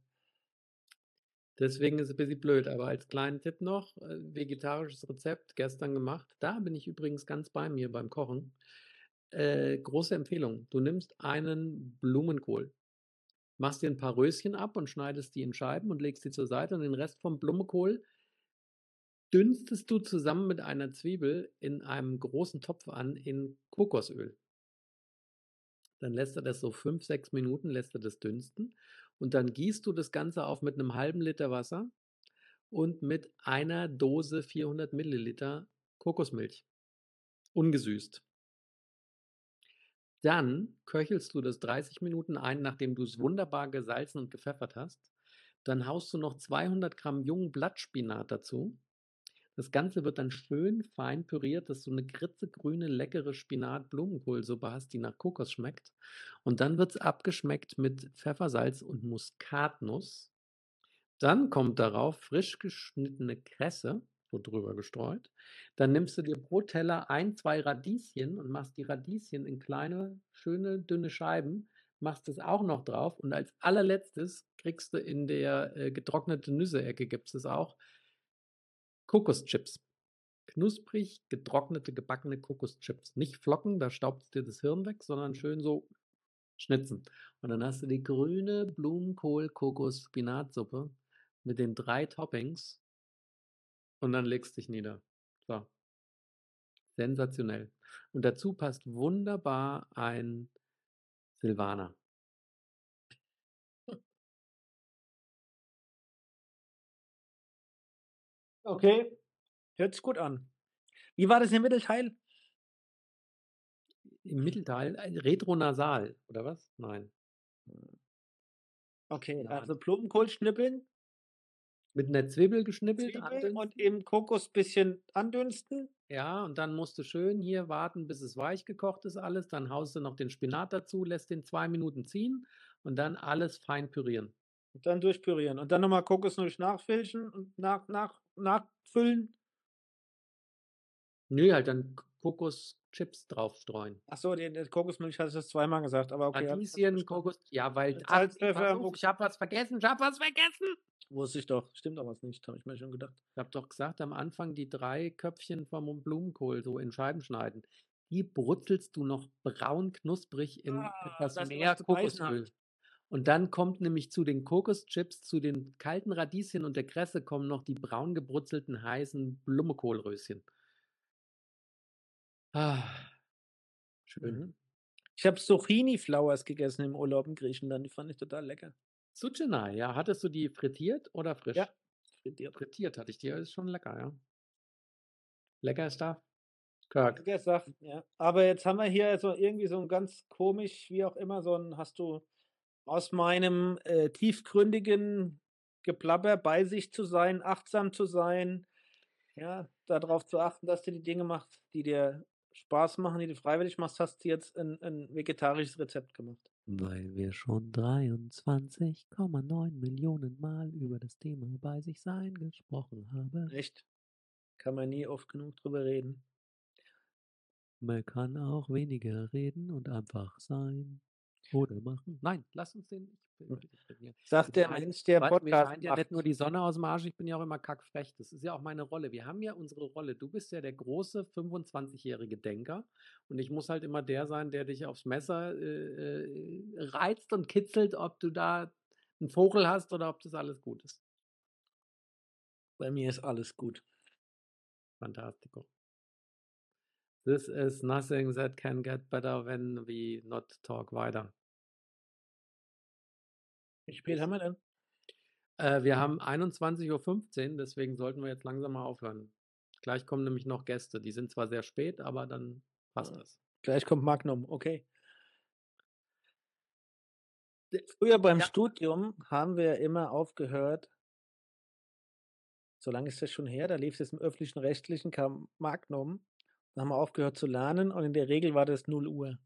Deswegen ist es 'n bisschen blöd, aber als kleinen Tipp noch, äh, vegetarisches Rezept, gestern gemacht. Da bin ich übrigens ganz bei mir beim Kochen. Äh, große Empfehlung. Du nimmst einen Blumenkohl, machst dir 'n paar Röschen ab und schneidest die in Scheiben und legst die zur Seite und den Rest vom Blumenkohl dünstest du zusammen mit einer Zwiebel in einem großen Topf an in Kokosöl. Dann lässt du das so 5, 6 Minuten lässt du das dünsten und dann gießt du das Ganze auf mit 'nem halben Liter Wasser und mit einer Dose 400 Milliliter Kokosmilch, ungesüßt. Dann köchelst du das 30 Minuten ein, nachdem du's wunderbar gesalzen und gepfeffert hast. Dann haust du noch 200 Gramm jungen Blattspinat dazu. Das Ganze wird dann schön fein püriert, dass du 'ne kritzegrüne, leckere Spinat-Blumenkohlsuppe hast, die nach Kokos schmeckt. Und dann wird's abgeschmeckt mit Pfeffer, Salz und Muskatnuss. Dann kommt darauf frisch geschnittene Kresse, so drüber gestreut. Dann nimmst du dir pro Teller 1, 2 Radieschen und machst die Radieschen in kleine, schöne, dünne Scheiben, machst das auch noch drauf und als Allerletztes kriegst du in der, äh, getrocknete Nüsse-Ecke gibt's das auch Kokoschips. Knusprig getrocknete, gebackene Kokoschips. Nicht Flocken, da staubt's dir das Hirn weg, sondern schön so schnitzen. Und dann hast du die grüne Blumenkohl-Kokos-Spinatsuppe mit den 3 Toppings und dann legst dich nieder. So. Sensationell. Und dazu passt wunderbar ein Silvaner. Okay, hört sich gut an. Wie war das im Mittelteil? Im Mittelteil, ein retronasal oder was? Nein. Okay, Nein. also Blumenkohl schnippeln, Mit 'ner Zwiebel geschnippelt, Zwiebel und im Kokos bisschen andünsten. Ja, und dann musst du schön hier warten, bis es weich gekocht ist alles. Dann haust du noch den Spinat dazu, lässt den 2 Minuten ziehen und dann alles fein pürieren. Und dann durchpürieren und dann noch mal Kokosmilch nachfilchen und nach nach nachfüllen. Nö, halt dann Kokoschips draufstreuen. Ach so, die die Kokosmilch hattest du jetzt zweimal gesagt, aber okay, ich Radieschen. Kokos ja, weil ach, Pfeffer, auf, ich habe was vergessen, ich habe was vergessen! Wusste ich doch. Stimmt doch was nicht, habe ich mir schon gedacht. Ich habe doch gesagt, am Anfang die 3 Köpfchen vom Blumenkohl so in Scheiben schneiden. Die brutzelst du noch braun knusprig in Ah, etwas mehr Kokosöl. Und dann kommt nämlich zu den Kokoschips, zu den kalten Radieschen und der Kresse kommen noch die braun gebrutzelten, heißen Blumenkohlröschen. Ah. Schön. Mhm. Ich habe Zucchini Flowers gegessen im Urlaub in Griechenland, die fand ich total lecker. Zucchini, ja. Hattest du die frittiert oder frisch? Ja, frittiert. Frittiert hatte ich die, ist schon lecker, ja. Lecker Stuff. Kirk. Lecker Saft, ja. Aber jetzt haben wir hier so irgendwie so 'n ganz komisch, wie auch immer, so 'n hast du aus meinem, äh, tiefgründigen Geplapper bei sich zu sein, achtsam zu sein, ja, da drauf zu achten, dass du die Dinge machst, die dir Spaß machen, die du freiwillig machst, hast du jetzt 'n 'n vegetarisches Rezept gemacht. Weil wir schon 23,9 Millionen Mal über das Thema bei sich sein gesprochen haben. Echt? Kann man nie oft genug drüber reden. Man kann auch weniger reden und einfach sein oder machen. Nein, lass uns den ich Hm. ich Sagt der Mensch, der Podcast scheint ja nicht nur die Sonne aus'm Arsch, ich bin ja auch immer kackfrech. Das ist ja auch meine Rolle. Wir haben ja unsere Rolle. Du bist ja der große 25-jährige Denker und ich muss halt immer der sein, der dich aufs Messer, äh, äh, reizt und kitzelt, ob du da 'n Vogel hast oder ob das alles gut ist. Bei mir ist alles gut. Fantastico. This is nothing that can get better when we not talk weiter. Wie spät haben wir denn? Äh, wir haben 21:15 deswegen sollten wir jetzt langsam mal aufhören. Gleich kommen nämlich noch Gäste. Die sind zwar sehr spät, aber dann passt Ah, das. gleich kommt Magnum, okay. Früher beim Ja. Studium haben wir immer aufgehört so lange ist das schon her, da lief es im Öffentlich-Rechtlichen, kam Magnum. Da haben wir aufgehört zu lernen und in der Regel war das 0:00.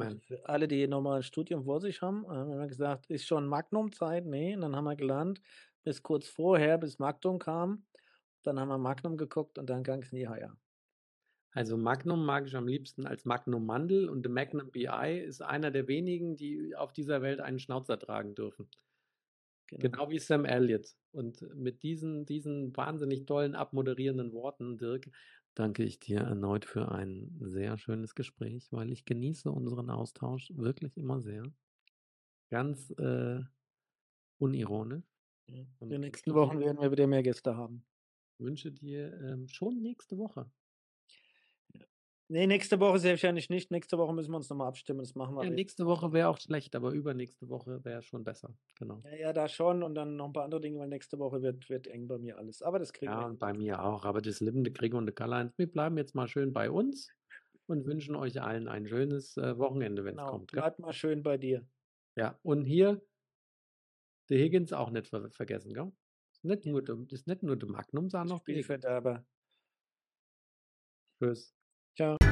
Also, Hammer. für alle, die noch mal 'n Studium vor sich haben, äh, haben wir gesagt: „Ist schon Magnum-Zeit?“ Ne, und dann haben wir gelernt bis kurz vorher, bis Magnum kam. Dann haben wir Magnum geguckt und dann gang's in die Haia. Also, Magnum mag ich am liebsten als Magnum Mandel und der Magnum BI ist einer der wenigen, die auf dieser Welt einen Schnauzer tragen dürfen. Genau. Genau wie Sam Elliott. Und mit diesen diesen wahnsinnig tollen abmoderierenden Worten, Dirk, danke ich dir erneut für ein sehr schönes Gespräch, weil ich genieße unseren Austausch wirklich immer sehr. Ganz, äh, unironisch. Ja. In Und den nächsten Wochen werden wir wieder mehr Gäste haben. wünsche dir, ähm, schon nächste Woche. Ja. Ne, nächste Woche sehr wahrscheinlich nicht. Nächste Woche müssen wir uns noch mal abstimmen. Das machen wir Ja, nächste Woche wäre auch schlecht, aber übernächste Woche wäre schon besser. Genau. Ja, ja, da schon und dann noch 'n paar andere Dinge, weil nächste Woche wird wird eng bei mir alles. Aber das kriegen wir Ja, und bei mir auch. Aber das Leben, der Krieg und der Karl-Heinz, wir bleiben jetzt mal schön bei uns und wünschen euch allen ein schönes, äh, Wochenende, wenn's Genau, kommt, bleibt mal schön bei dir. Ja, und hier der Higgins auch nicht ver vergessen, gell? Nicht nur ist nicht nur der Magnum, sondern noch die Spielverderber. Tschüss. Ciao.